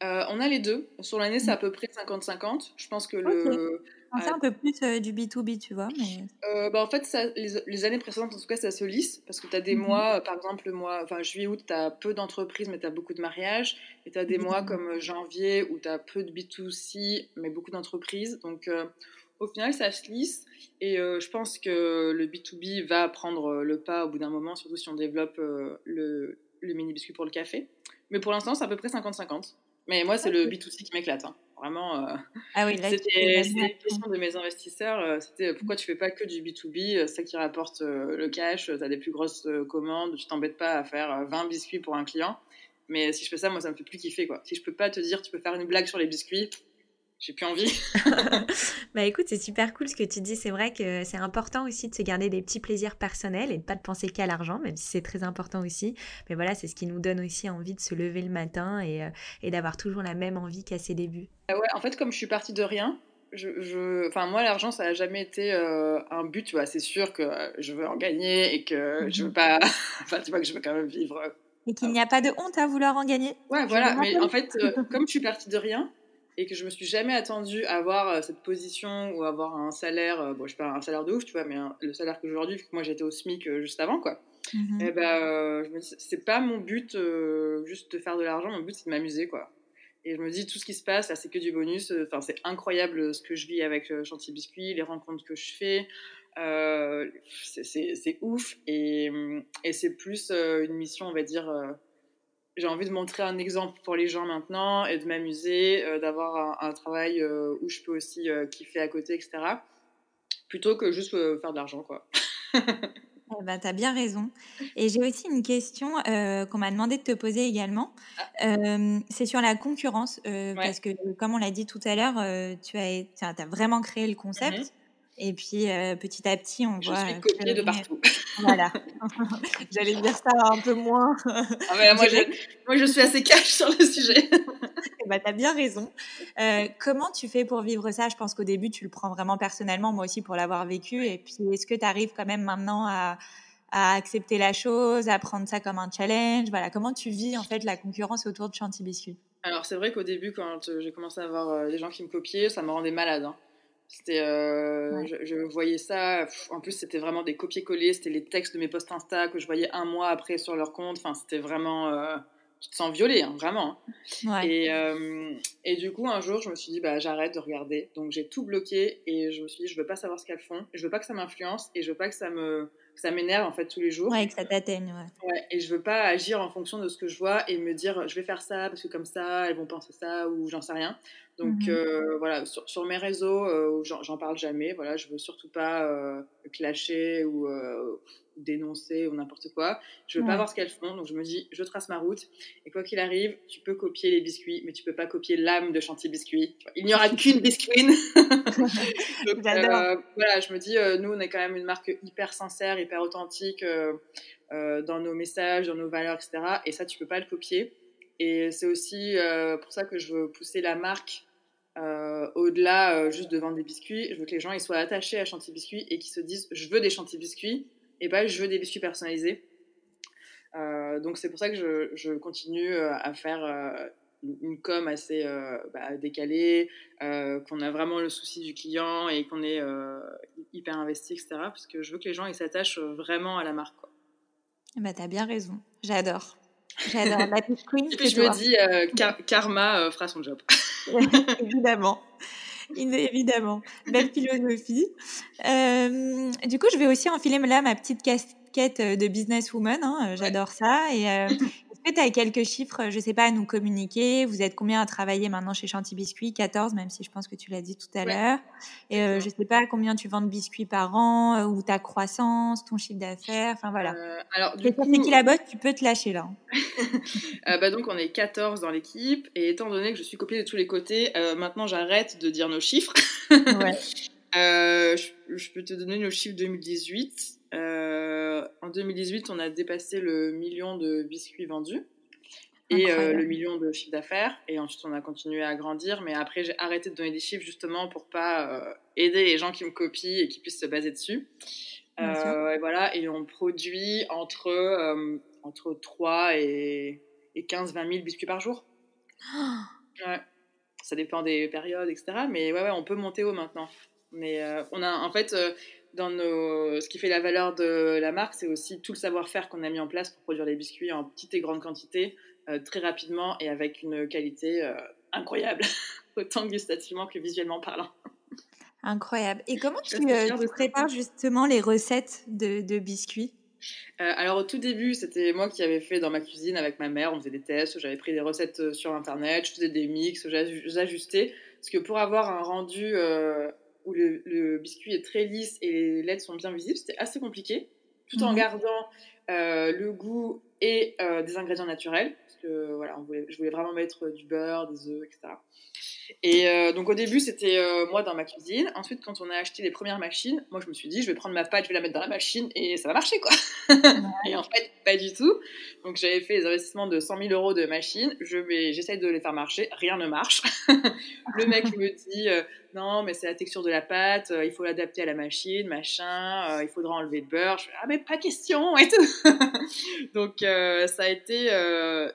On a les deux. Sur l'année, c'est mmh. à peu près 50-50. Je pense que le, c'est un peu plus euh, du B2B, tu vois. Mais... Euh, bah, en fait, ça, les, années précédentes, en tout cas, ça se lisse parce que tu as des mmh mois, par exemple, le mois, enfin, juillet, août, tu as peu d'entreprises, mais tu as beaucoup de mariages. Et tu as des mois comme euh, janvier où tu as peu de B2C, mais beaucoup d'entreprises. Donc, au final, ça se lisse. Et je pense que le B2B va prendre le pas au bout d'un moment, surtout si on développe le, le mini biscuit pour le café. Mais pour l'instant, c'est à peu près 50-50. Mais moi, c'est le B2C qui m'éclate. Hein. Vraiment, euh, ah oui, c'était une question de mes investisseurs. Euh, c'était euh, pourquoi tu fais pas que du B2B, ça qui rapporte le cash, tu as des plus grosses commandes, tu t'embêtes pas à faire 20 biscuits pour un client. Mais si je fais ça, moi, ça me fait plus kiffer. Quoi. Si je peux pas te dire, tu peux faire une blague sur les biscuits, j'ai plus envie. bah écoute, c'est super cool ce que tu dis. C'est vrai que c'est important aussi de se garder des petits plaisirs personnels et de pas de penser qu'à l'argent, même si c'est très important aussi. Mais voilà, c'est ce qui nous donne aussi envie de se lever le matin et, euh, et d'avoir toujours la même envie qu'à ses débuts. Ah ouais, en fait, comme je suis partie de rien, je, je... Enfin, moi, l'argent, ça n'a jamais été euh, un but, tu vois. C'est sûr que je veux en gagner et que je veux mhm. pas. enfin, tu vois, que je veux quand même vivre. Et qu'il n'y a pas de honte à vouloir en gagner. Ouais, voilà. Mais en fait, euh, comme je suis partie de rien, et que je me suis jamais attendue à avoir euh, cette position ou avoir un salaire, euh, bon, je sais pas un salaire de ouf, tu vois, mais le salaire que j'ai aujourd'hui, vu que moi j'étais au SMIC euh, juste avant, quoi. Mhm. Et eh ben, je me dis, c'est pas mon but juste de faire de l'argent, mon but c'est de m'amuser, quoi. Et je me dis, tout ce qui se passe, là, c'est que du bonus. Enfin, c'est incroyable ce que je vis avec Chantier Biscuit, les rencontres que je fais. c'est ouf. Et, et c'est plus une mission, on va dire j'ai envie de montrer un exemple pour les gens maintenant et de m'amuser, euh, d'avoir un, travail euh, où je peux aussi euh, kiffer à côté, etc. Plutôt que juste faire de l'argent, quoi. eh ben, tu as bien raison. Et j'ai aussi une question qu'on m'a demandé de te poser également. Ah. c'est sur la concurrence, parce que comme on l'a dit tout à l'heure, tu as, as, vraiment créé le concept. Mm-hmm. Et puis euh, petit à petit, on voit. Je suis copiée de partout. Voilà. J'allais dire ça un peu moins. Ah moi, je, moi, je suis assez cash sur le sujet. bah, tu as bien raison. Euh, comment tu fais pour vivre ça? Je pense qu'au début, tu le prends vraiment personnellement, moi aussi pour l'avoir vécu. Et puis, est-ce que tu arrives quand même maintenant à, à, accepter la chose, à prendre ça comme un challenge? Voilà, comment tu vis en fait la concurrence autour de Chanty Biscuit Alors, c'est vrai qu'au début, quand j'ai commencé à avoir des gens qui me copiaient, ça me rendait malade. Hein. C'était, euh, je, voyais ça. en plus, c'était vraiment des copier-coller. C'était les textes de mes posts Insta que je voyais un mois après sur leur compte. Enfin, c'était vraiment. Euh, tu te sens violée, hein, vraiment. Hein. Et, euh, et, du coup, un jour, je me suis dit, bah, j'arrête de regarder. Donc, j'ai tout bloqué et je me suis dit, je veux pas savoir ce qu'elles font. Je veux pas que ça m'influence et je veux pas que ça me ça m'énerve en fait tous les jours. Ouais, que ça t'atteigne. Ouais. ouais. Et je veux pas agir en fonction de ce que je vois et me dire je vais faire ça parce que comme ça elles vont penser ça ou j'en sais rien. Donc mmh euh, voilà, sur, sur, mes réseaux, euh, j'en parle jamais. Voilà, je veux surtout pas euh, clasher ou dénoncer ou n'importe quoi. Je veux pas voir ce qu'elles font, donc je me dis, je trace ma route. Et quoi qu'il arrive, tu peux copier les biscuits, mais tu peux pas copier l'âme de Chantier Biscuit. Il n'y aura qu'une biscuit. donc, euh, voilà, je me dis, nous, on est quand même une marque hyper sincère, hyper authentique dans nos messages, dans nos valeurs, etc. Et ça, tu peux pas le copier. Et c'est aussi euh, pour ça que je veux pousser la marque euh, au-delà euh, juste de vendre des biscuits. Je veux que les gens ils soient attachés à Chantilly Biscuits et qu'ils se disent je veux des Chantilly Biscuits et pas je veux des biscuits personnalisés. donc c'est pour ça que je, je continue à faire une com assez bah, décalée, qu'on a vraiment le souci du client et qu'on est hyper investi, etc. Parce que je veux que les gens ils s'attachent vraiment à la marque. Quoi. Bah, t'as bien raison, j'adore. J'adore la queen. Et puis je me dis, euh, karma euh, fera son job. évidemment. Évidemment. Belle philosophie. Euh, du coup, je vais aussi enfiler là ma petite casquette de businesswoman. Hein, J'adore ça. Et tu as quelques chiffres, je ne sais pas, à nous communiquer? Vous êtes combien à travailler maintenant chez Chanty Biscuit 14, même si je pense que tu l'as dit tout à l'heure. Et euh, je ne sais pas combien tu vends de biscuits par an, euh, ou ta croissance, ton chiffre d'affaires, enfin voilà. Euh, alors, du coup... qui la botte, tu peux te lâcher là. euh, bah donc, on est 14 dans l'équipe, et étant donné que je suis copiée de tous les côtés, maintenant j'arrête de dire nos chiffres. ouais. je, je, peux te donner nos chiffres 2018. Euh, en 2018, on a dépassé le million de biscuits vendus et euh, le million de chiffre d'affaires. Et ensuite, on a continué à grandir. Mais après, j'ai arrêté de donner des chiffres justement pour pas euh, aider les gens qui me copient et qui puissent se baser dessus. et voilà. Et on produit entre, entre 3 et, et 15-20 000 biscuits par jour. Ouais. Ça dépend des périodes, etc. Mais ouais, ouais, on peut monter haut maintenant. Mais on a, en fait, dans nos... ce qui fait la valeur de la marque, c'est aussi tout le savoir-faire qu'on a mis en place pour produire les biscuits en petite et grande quantité, euh, très rapidement et avec une qualité euh, incroyable, autant gustativement que visuellement parlant. Incroyable. Et comment tu, euh, prépares justement les recettes de, de biscuits? Alors au tout début, c'était moi qui avais fait dans ma cuisine avec ma mère, on faisait des tests, j'avais pris des recettes sur internet, je faisais des mix, j'ajustais, parce que pour avoir un rendu où le, biscuit est très lisse et les lettres sont bien visibles, c'était assez compliqué, tout en mhm. gardant euh, le goût et euh, des ingrédients naturels, parce que voilà, je voulais vraiment mettre du beurre, des œufs, etc. Et euh, donc au début, c'était euh, moi dans ma cuisine. Ensuite, quand on a acheté les premières machines, moi je me suis dit, je vais prendre ma pâte, je vais la mettre dans la machine et ça va marcher quoi. et en fait, pas du tout. Donc j'avais fait les investissements de 100 000 euros de. Je vais, j'essaye de les faire marcher, rien ne marche. le mec me dit, euh, non, mais c'est la texture de la pâte, il faut l'adapter à la machine, machin, il faudra enlever le beurre. Je fais, ah mais pas question et tout. donc ça a été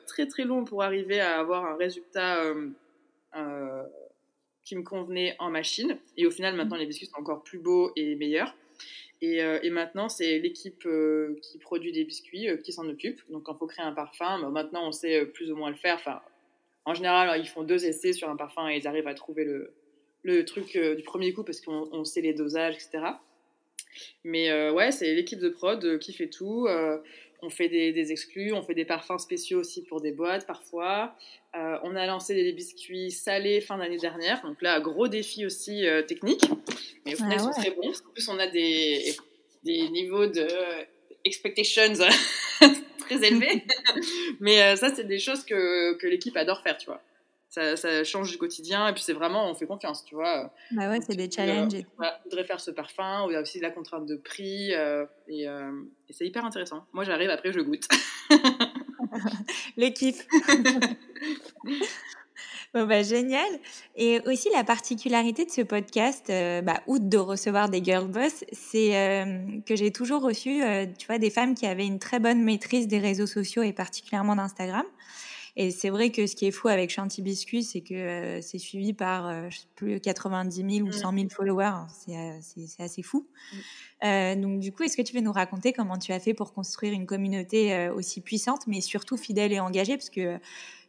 très très long pour arriver à avoir un résultat euh, qui me convenait en machine. Et au final, maintenant, les biscuits sont encore plus beaux et meilleurs. Et, euh, et maintenant, c'est l'équipe euh, qui produit des biscuits qui s'en occupe. Donc, quand il faut créer un parfum, bah, maintenant, on sait plus ou moins le faire. Enfin, en général, ils font deux essais sur un parfum et ils arrivent à trouver le, le truc du premier coup parce qu'on sait les dosages, etc. Mais ouais, c'est l'équipe de prod qui fait tout. On fait des, exclus, on fait des parfums spéciaux aussi pour des boîtes parfois. Euh, on a lancé des biscuits salés fin d'année dernière, donc là, gros défi aussi euh, technique. Mais au final, ils sont très bons. En plus, on a des, des niveaux de expectations très élevés. Mais euh, ça, c'est des choses que, que l'équipe adore faire, tu vois ça, change du quotidien et puis c'est vraiment on fait confiance tu vois. Bah ouais c'est des challenges euh, on voudrait faire ce parfum il y a aussi la contrainte de prix euh, euh, et, c'est hyper intéressant. Moi j'arrive après je goûte. Le kiff. Bon bah génial. Et aussi la particularité de ce podcast bah, outre de recevoir des girl boss c'est que j'ai toujours reçu tu vois des femmes qui avaient une très bonne maîtrise des réseaux sociaux et particulièrement d'Instagram et c'est vrai que ce qui est fou avec Chanty Biscuit, c'est que euh, c'est suivi par euh, plus 90 000 ou 100 mmh. 000 followers. Euh, c'est assez fou. Mmh. donc, du coup, est-ce que tu veux nous raconter comment tu as fait pour construire une communauté aussi puissante, mais surtout fidèle et engagée? Parce que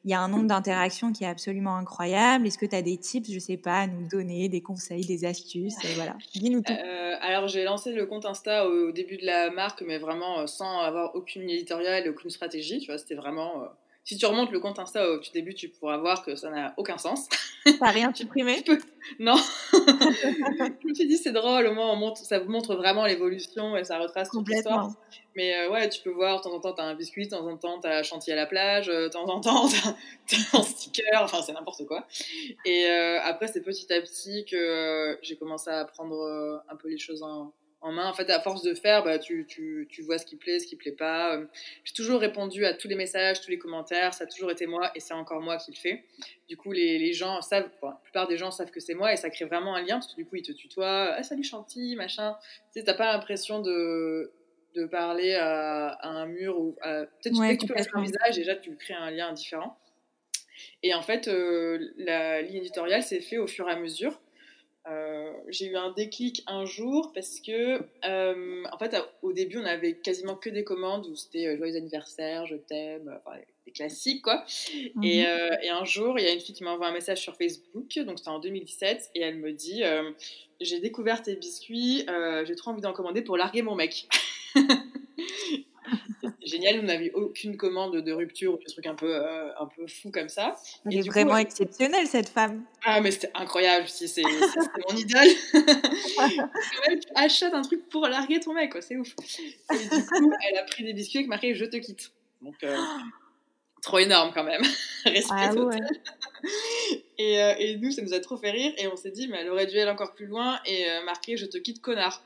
il y a un nombre d'interactions qui est absolument incroyable. Est-ce que tu as des tips, je sais pas, à nous donner, des conseils, des astuces Voilà, dis-nous tout. alors, j'ai lancé le compte Insta au, début de la marque, mais vraiment sans avoir aucune éditoriale aucune stratégie. Tu vois, c'était vraiment si tu remontes le compte Insta au tout début, tu pourras voir que ça n'a aucun sens. T'as rien supprimé Non. je me suis dit, c'est drôle, au moins on montre, ça vous montre vraiment l'évolution et ça retrace toute l'histoire. Mais euh, ouais, tu peux voir, de temps en temps, t'as un biscuit, de temps en temps, t'as un chantier à la plage, euh, de temps en temps, t'as un sticker, enfin, c'est n'importe quoi. Et euh, après, c'est petit à petit que j'ai commencé à prendre un peu les choses en, en main. En fait, à force de faire, bah, tu, tu, tu vois ce qui plaît, ce qui plaît pas. Euh, j'ai toujours répondu à tous les messages, tous les commentaires. Ça a toujours été moi et c'est encore moi qui le fais. Du coup, les, les gens savent, la plupart des gens savent que c'est moi et ça crée vraiment un lien parce que du coup, ils te tutoient. Ah, salut Chanty, machin. Tu sais, t'as pas l'impression de, de parler à, un mur ou peut-être que tu peux mettre un visage, déjà tu crées un lien différent. Et en fait, euh, la ligne éditoriale s'est fait au fur et à mesure. Euh, j'ai eu un déclic un jour parce que, euh, en fait, au début, on avait quasiment que des commandes où c'était euh, joyeux anniversaire, je t'aime, enfin, des classiques quoi. Mhm. et, et, un jour, il y a une fille qui m'envoie un message sur Facebook, donc c'était en 2017, et elle me dit J'ai découvert tes biscuits, j'ai trop envie d'en commander pour larguer mon mec. génial. Nous n'avions aucune commande de rupture ou des trucs un peu, euh, un peu fou comme ça. Elle est vraiment exceptionnelle, cette femme. Ah, mais c'était incroyable. Si, c'est mon idole. tu achètes un truc pour larguer ton mec, c'est ouf. Et du coup, elle a pris des biscuits avec marqué Je te quitte. Donc, euh, trop énorme quand même. Respect ah, et, euh, et, nous, ça nous a trop fait rire. Et on s'est dit, mais elle aurait dû aller encore plus loin et marquer Je te quitte, connard.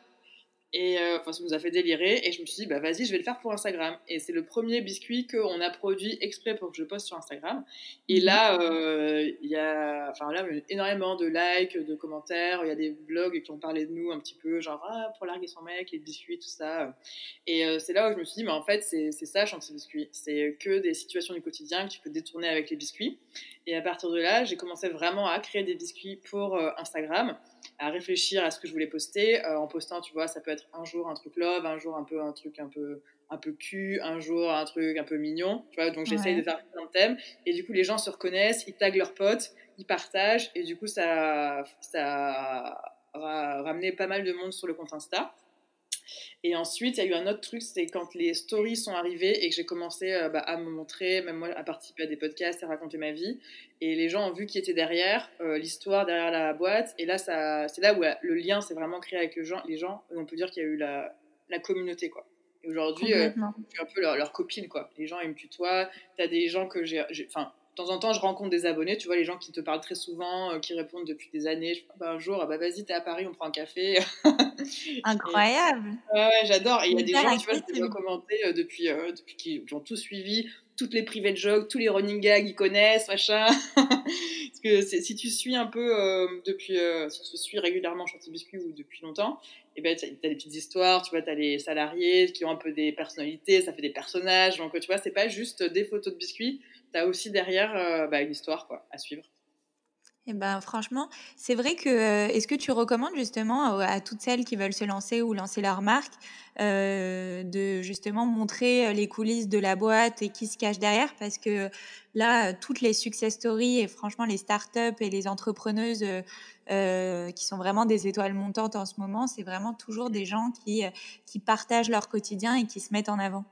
Et euh, enfin, ça nous a fait délirer. Et je me suis dit, bah vas-y, je vais le faire pour Instagram. Et c'est le premier biscuit qu'on a produit exprès pour que je poste sur Instagram. Et mhm. là, euh, il y a enfin, là, énormément de likes, de commentaires. Il y a des blogs qui ont parlé de nous un petit peu, genre, ah, pour larguer son mec, les biscuits, tout ça. Et euh, c'est là où je me suis dit, mais en fait, c'est ça, Chanty Biscuit. C'est que des situations du quotidien que tu peux détourner avec les biscuits. Et à partir de là, j'ai commencé vraiment à créer des biscuits pour Instagram à réfléchir à ce que je voulais poster. Euh, en postant, tu vois, ça peut être un jour un truc love, un jour un peu un truc un peu un peu cul, un jour un truc un peu mignon, tu vois. Donc j'essaye de faire plein de thèmes et du coup les gens se reconnaissent, ils taguent leurs potes, ils partagent et du coup ça ça a ramené pas mal de monde sur le compte Insta. Et ensuite, il y a eu un autre truc, c'est quand les stories sont arrivées et que j'ai commencé euh, bah, à me montrer, même moi, à participer à des podcasts, à raconter ma vie. Et les gens ont vu qui était derrière, euh, l'histoire derrière la boîte. Et là, c'est là où le lien s'est vraiment créé avec le gens, les gens. on peut dire qu'il y a eu la, la communauté, quoi. Et aujourd'hui, euh, je suis un peu leur, leur, copine, quoi. Les gens, ils me tutoient. Tu as des gens que j'ai. Enfin, de temps en temps, je rencontre des abonnés, tu vois, les gens qui te parlent très souvent, euh, qui répondent depuis des années. Je, bah, un jour, ah bah vas-y, t'es à Paris, on prend un café. Incroyable. ouais, j'adore. Et il y a des gens, tu vois, qui ont commenté euh, depuis, euh, depuis qui, ont tout suivi, toutes les private jokes, tous les running gags, ils connaissent, machin. Parce que si tu suis un peu depuis, si tu suis régulièrement Chanty Biscuit ou depuis longtemps, et eh ben, tu as, des petites histoires, tu vois, tu as les salariés qui ont un peu des personnalités, ça fait des personnages. Donc, tu vois, c'est pas juste des photos de biscuits, aussi derrière euh, bah, une histoire quoi, à suivre. Eh ben, franchement, c'est vrai que. Euh, est-ce que tu recommandes justement à, toutes celles qui veulent se lancer ou lancer leur marque euh, de justement montrer les coulisses de la boîte et qui se cache derrière? Parce que là, toutes les success stories et franchement les startups et les entrepreneuses qui sont vraiment des étoiles montantes en ce moment, c'est vraiment toujours des gens qui, qui partagent leur quotidien et qui se mettent en avant.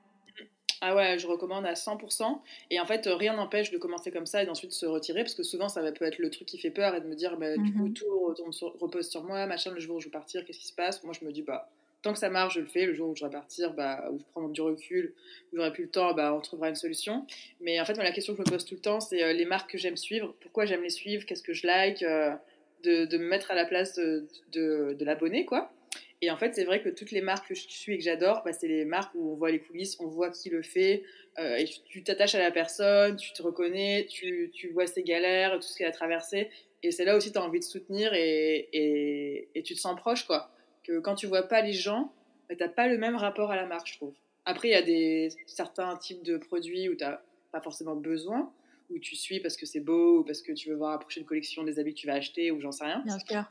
Ah ouais, je recommande à 100%. Et en fait, rien n'empêche de commencer comme ça et d'ensuite se retirer, parce que souvent, ça va peut être le truc qui fait peur et de me dire, bah, du coup, mhm. tout repose sur moi, machin, le jour où je vais partir, qu'est-ce qui se passe? Moi, je me dis, bah, tant que ça marche, je le fais. Le jour où je vais partir, bah, où je prends du recul, où j'aurai plus le temps, bah, on trouvera une solution. Mais en fait, moi, la question que je me pose tout le temps, c'est euh, les marques que j'aime suivre, pourquoi j'aime les suivre, qu'est-ce que je like, euh, de, de, me mettre à la place de, de, de l'abonné, quoi. Et en fait, c'est vrai que toutes les marques que je suis et que j'adore, bah, c'est les marques où on voit les coulisses, on voit qui le fait, euh, et tu t'attaches à la personne, tu te reconnais, tu, tu, vois ses galères, tout ce qu'elle a traversé. Et c'est là aussi tu as envie de soutenir et, et, tu te sens proche, quoi. Que quand tu vois pas les gens, bah, tu n'as pas le même rapport à la marque, je trouve. Après, il y a des, certains types de produits où tu n'as pas forcément besoin où tu suis parce que c'est beau ou parce que tu veux voir la prochaine collection des habits que tu vas acheter ou j'en sais rien.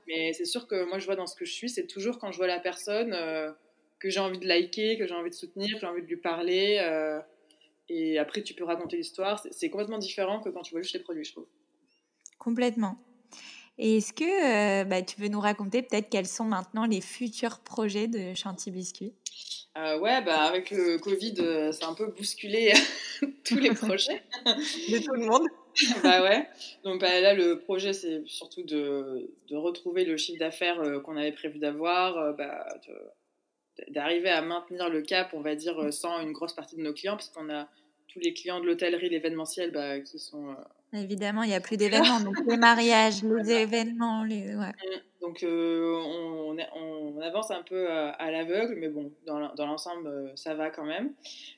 Mais c'est sûr que moi, je vois dans ce que je suis, c'est toujours quand je vois la personne euh, que j'ai envie de liker, que j'ai envie de soutenir, que j'ai envie de lui parler. Euh, et après, tu peux raconter l'histoire. C'est complètement différent que quand tu vois juste les produits, je trouve. Complètement. Et est-ce que bah, tu veux nous raconter peut-être quels sont maintenant les futurs projets de Chantilly Biscuit? Euh, ouais, bah avec le Covid, euh, ça a un peu bousculé tous les projets. de tout le monde. bah ouais. Donc bah, là, le projet, c'est surtout de, de, retrouver le chiffre d'affaires euh, qu'on avait prévu d'avoir, bah, d'arriver à maintenir le cap, on va dire, sans une grosse partie de nos clients, parce qu'on a tous les clients de l'hôtellerie, l'événementiel, bah, qui sont Évidemment, il n'y a plus d'événements, donc les mariages, les événements, les... Ouais. Donc euh, on, avance un peu à, l'aveugle, mais bon, dans l'ensemble, euh, ça va quand même.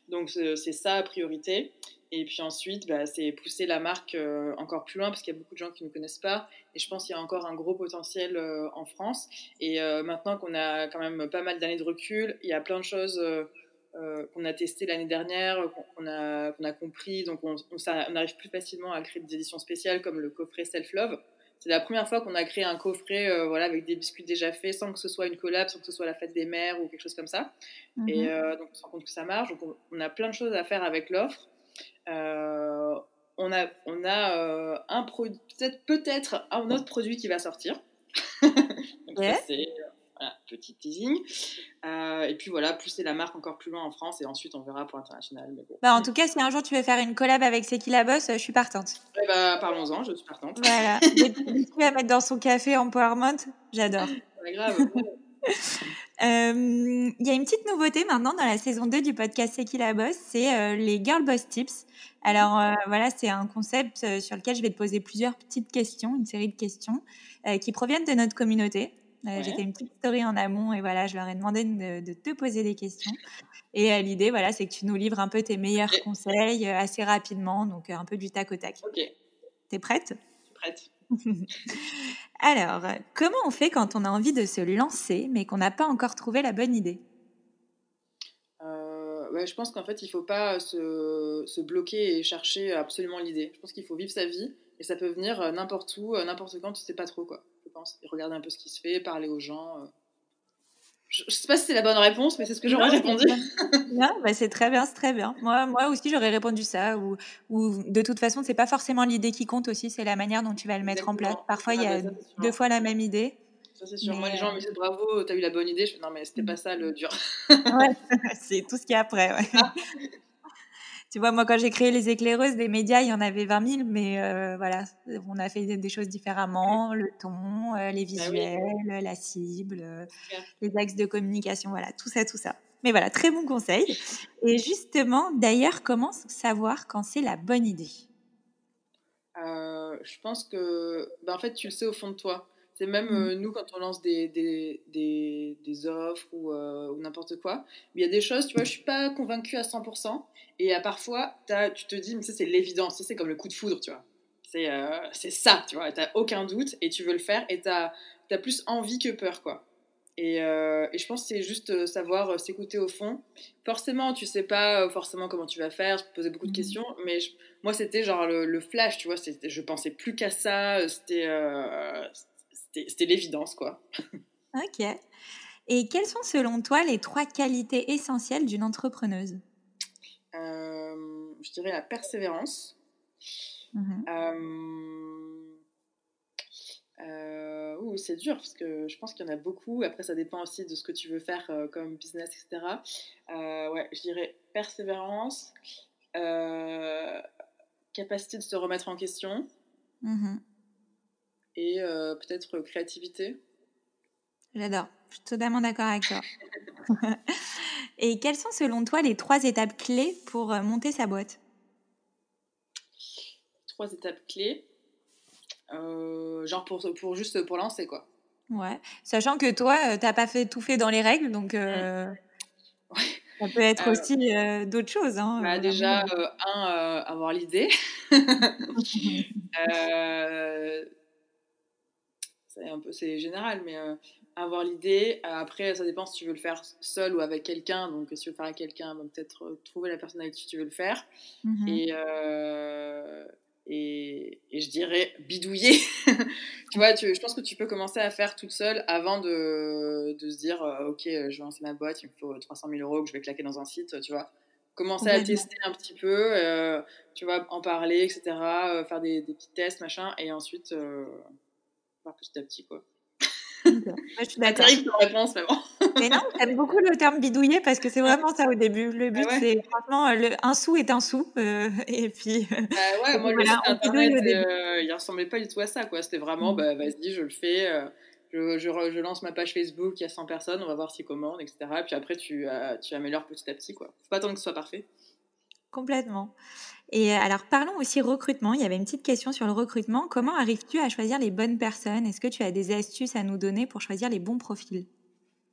Donc c'est ça priorité. Et puis ensuite, bah, c'est pousser la marque euh, encore plus loin, parce qu'il y a beaucoup de gens qui ne connaissent pas. Et je pense qu'il y a encore un gros potentiel en France. Et maintenant qu'on a quand même pas mal d'années de recul, il y a plein de choses qu'on a testé l'année dernière, qu'on a, qu'on a, compris. Donc, on, on, arrive plus facilement à créer des éditions spéciales comme le coffret Self Love. C'est la première fois qu'on a créé un coffret euh, voilà, avec des biscuits déjà faits, sans que ce soit une collab, sans que ce soit la fête des mères ou quelque chose comme ça. Et mhm. euh, donc, on se rend compte que ça marche. Donc, on, a plein de choses à faire avec l'offre. on a, on a un peut-être peut-être un autre produit qui va sortir. donc, c'est petit teasing. Euh, et puis voilà, pousser la marque encore plus loin en France et ensuite on verra pour l'international. Bah, en tout cas, si un jour tu veux faire une collab avec C'est qui la bosse, je suis partante. Eh bah, parlons-en, je suis partante. Voilà, à mettre dans son café en empowerment, j'adore. grave. Euh, il y a une petite nouveauté maintenant dans la saison 2 du podcast C'est qui la bosse, c'est euh, les Girl Boss Tips. Alors voilà, c'est un concept sur lequel je vais te poser plusieurs petites questions, une série de questions qui proviennent de notre communauté. Euh, j'ai fait une petite story en amont et voilà, je leur ai demandé de, te poser des questions. Et euh, l'idée, voilà, c'est que tu nous livres un peu tes meilleurs conseils euh, assez rapidement, donc un peu du tac au tac. Ok. T'es prête? Prête. Alors, comment on fait quand on a envie de se lancer, mais qu'on n'a pas encore trouvé la bonne idée? Je pense qu'en fait, il ne faut pas se, se, bloquer et chercher absolument l'idée. Je pense qu'il faut vivre sa vie et ça peut venir n'importe où, n'importe quand, tu sais pas trop quoi et regarder un peu ce qui se fait, parler aux gens. Euh. Je, sais pas si c'est la bonne réponse, mais c'est ce que j'aurais répondu. non, bah c'est très bien, c'est très bien. Moi, moi aussi, j'aurais répondu ça. Ou, ou de toute façon, c'est pas forcément l'idée qui compte aussi, c'est la manière dont tu vas le mettre en place. Parfois, il y ah, a bah, deux fois la même idée. Ça, c'est sûr. Moi, les gens me disent bravo, t'as eu la bonne idée. Je fais non, mais c'était pas ça le dur. ouais, c'est tout ce qu'il y a après. Ouais. Ah. Tu vois, moi, quand j'ai créé les éclaireuses des médias, il y en avait 20 000, mais euh, voilà, on a fait des, choses différemment, le ton, euh, les bah visuels, la cible, euh, les axes de communication, voilà, tout ça, tout ça. Mais voilà, très bon conseil. Et justement, d'ailleurs, comment savoir quand c'est la bonne idée? Je pense que, ben, en fait, tu le sais au fond de toi. C'est même mmh. nous, quand on lance des, des, des, des offres ou, ou n'importe quoi, il y a des choses, tu vois, je suis pas convaincue à 100%. Et à parfois, tu te dis, mais ça, c'est l'évidence, c'est comme le coup de foudre, tu vois. C'est euh, ça, tu vois. Tu aucun doute et tu veux le faire et tu as, plus envie que peur, quoi. Et, euh, et je pense que c'est juste euh, savoir s'écouter au fond. Forcément, tu sais pas forcément comment tu vas faire, je posais beaucoup de mmh. questions, mais moi, c'était genre le, flash, tu vois. Je pensais plus qu'à ça, c'était c'était l'évidence, quoi. Ok. Et quelles sont selon toi les trois qualités essentielles d'une entrepreneuse? Je dirais la persévérance. Euh, euh, c'est dur parce que je pense qu'il y en a beaucoup. Après, ça dépend aussi de ce que tu veux faire euh, comme business, etc. ouais, je dirais persévérance, capacité de se remettre en question mhm. Et peut-être créativité. J'adore, je suis totalement d'accord avec toi. Et quelles sont selon toi les trois étapes clés pour euh, monter sa boîte? Trois étapes clés, euh, genre pour, pour juste pour lancer quoi. Ouais, sachant que toi, tu euh, t'as pas fait tout fait dans les règles, donc ça peut être aussi d'autres choses. Hein, bah, déjà, un, avoir l'idée. c'est un peu c'est général, mais avoir l'idée. Euh, après, ça dépend si tu veux le faire seul ou avec quelqu'un. Donc, si tu veux le faire avec quelqu'un, bah, peut-être euh, trouver la personne avec qui tu veux le faire. Mhm. Euh, et, et, je dirais bidouiller. tu vois, tu, je pense que tu peux commencer à faire toute seule avant de, de se dire Ok, je vais lancer ma boîte, il me faut 300 000 euros que je vais claquer dans un site, tu vois. Commencer à tester un petit peu, tu vois, en parler, etc., faire des, des, petits tests, machin, et ensuite, voir petit à petit, quoi. je suis d'accord. réponse, mais bon. mais non, j'aime beaucoup le terme bidouiller parce que c'est vraiment ça au début. Le but, ah c'est franchement, le, un sou est un sou. Euh, et puis. Bah ouais, moi, le site internet, euh, il ressemblait pas du tout à ça, quoi. C'était vraiment, mm. bah, vas-y, je le fais. Euh, je, je, je, lance ma page Facebook, il y a 100 personnes, on va voir s'ils commandent, etc. Et puis après, tu, tu améliores petit à petit, quoi. Faut pas attendre que ce soit parfait. Complètement. Et euh, alors, parlons aussi recrutement. Il y avait une petite question sur le recrutement. Comment arrives-tu à choisir les bonnes personnes? Est-ce que tu as des astuces à nous donner pour choisir les bons profils?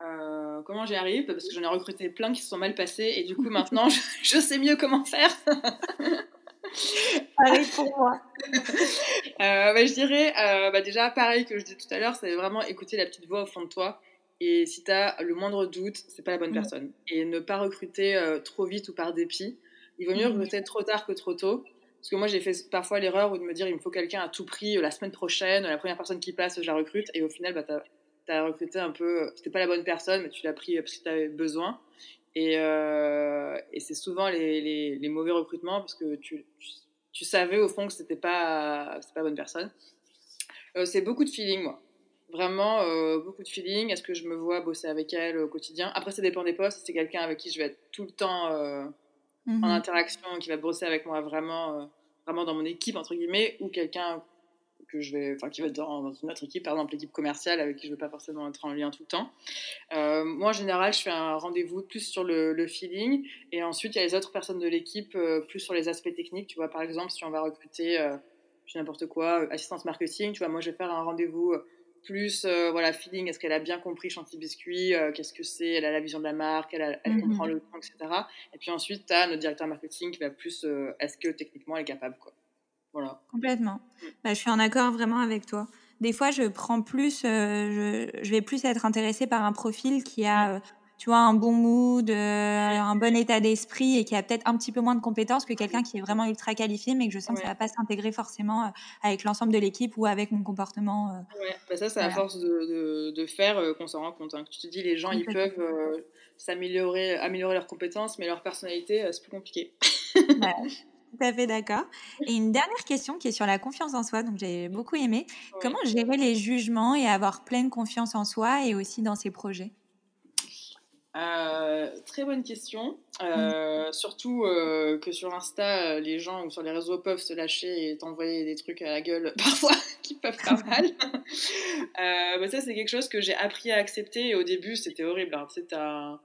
Euh, Comment j'y arrive? Parce que j'en ai recruté plein qui se sont mal passés et du coup, maintenant, je, sais mieux comment faire. pareil pour moi. Euh, bah, je dirais, bah, déjà, pareil que je disais tout à l'heure, c'est vraiment écouter la petite voix au fond de toi. Et si tu as le moindre doute, c'est pas la bonne mmh. personne. Et ne pas recruter trop vite ou par dépit. Il vaut mieux recruter trop tard que trop tôt. Parce que moi, j'ai fait parfois l'erreur de me dire il me faut quelqu'un à tout prix euh, la semaine prochaine, la première personne qui passe, je la recrute. Et au final, bah, tu as, recruté un peu. Euh, c'était pas la bonne personne, mais tu l'as pris parce que tu avais besoin. Et, euh, c'est souvent les, mauvais recrutements parce que tu, tu, savais au fond que c'était pas, pas la bonne personne. c'est beaucoup de feeling, moi. Vraiment, beaucoup de feeling. Est-ce que je me vois bosser avec elle au quotidien? Après, ça dépend des postes. C'est quelqu'un avec qui je vais être tout le temps en mmh interaction, qui va bosser avec moi vraiment, euh, vraiment dans mon équipe, entre guillemets, ou quelqu'un que je vais, enfin, qui va être dans, une autre équipe, par exemple l'équipe commerciale avec qui je ne veux pas forcément être en lien tout le temps. Euh, moi, en général, je fais un rendez-vous plus sur le, feeling, et ensuite, il y a les autres personnes de l'équipe euh, plus sur les aspects techniques. Tu vois, par exemple, si on va recruter, je n'importe quoi, assistance marketing, tu vois, moi, je vais faire un rendez-vous plus euh, voilà feeling est-ce qu'elle a bien compris Chantilly Biscuit euh, qu'est-ce que c'est elle a la vision de la marque elle, elle mmh comprend le temps etc et puis ensuite tu as notre directeur marketing qui va plus euh, est-ce que techniquement elle est capable quoi. Voilà. Complètement. Mmh. bah, je suis en accord vraiment avec toi. Des fois je prends plus je, je, vais plus être intéressée par un profil qui a tu vois, un bon mood, euh, un bon état d'esprit et qui a peut-être un petit peu moins de compétences que quelqu'un qui est vraiment ultra qualifié, mais que je sens que ça va pas s'intégrer forcément euh, avec l'ensemble de l'équipe ou avec mon comportement. Euh, ouais, bah ça, c'est à force de, de, faire qu'on s'en rend compte. Hein. Tu te dis, les gens, ils peuvent s'améliorer, améliorer leurs compétences, mais leur personnalité, c'est plus compliqué. ouais. Tout à fait d'accord. Et une dernière question qui est sur la confiance en soi, donc j'ai beaucoup aimé. Comment gérer les jugements et avoir pleine confiance en soi et aussi dans ses projets? Euh, très bonne question. Euh, mm. Surtout euh, que sur Insta, les gens ou sur les réseaux peuvent se lâcher et t'envoyer des trucs à la gueule parfois qui peuvent faire mal. bah ça, c'est quelque chose que j'ai appris à accepter et au début, c'était horrible. Hein. Tu sais, t'as,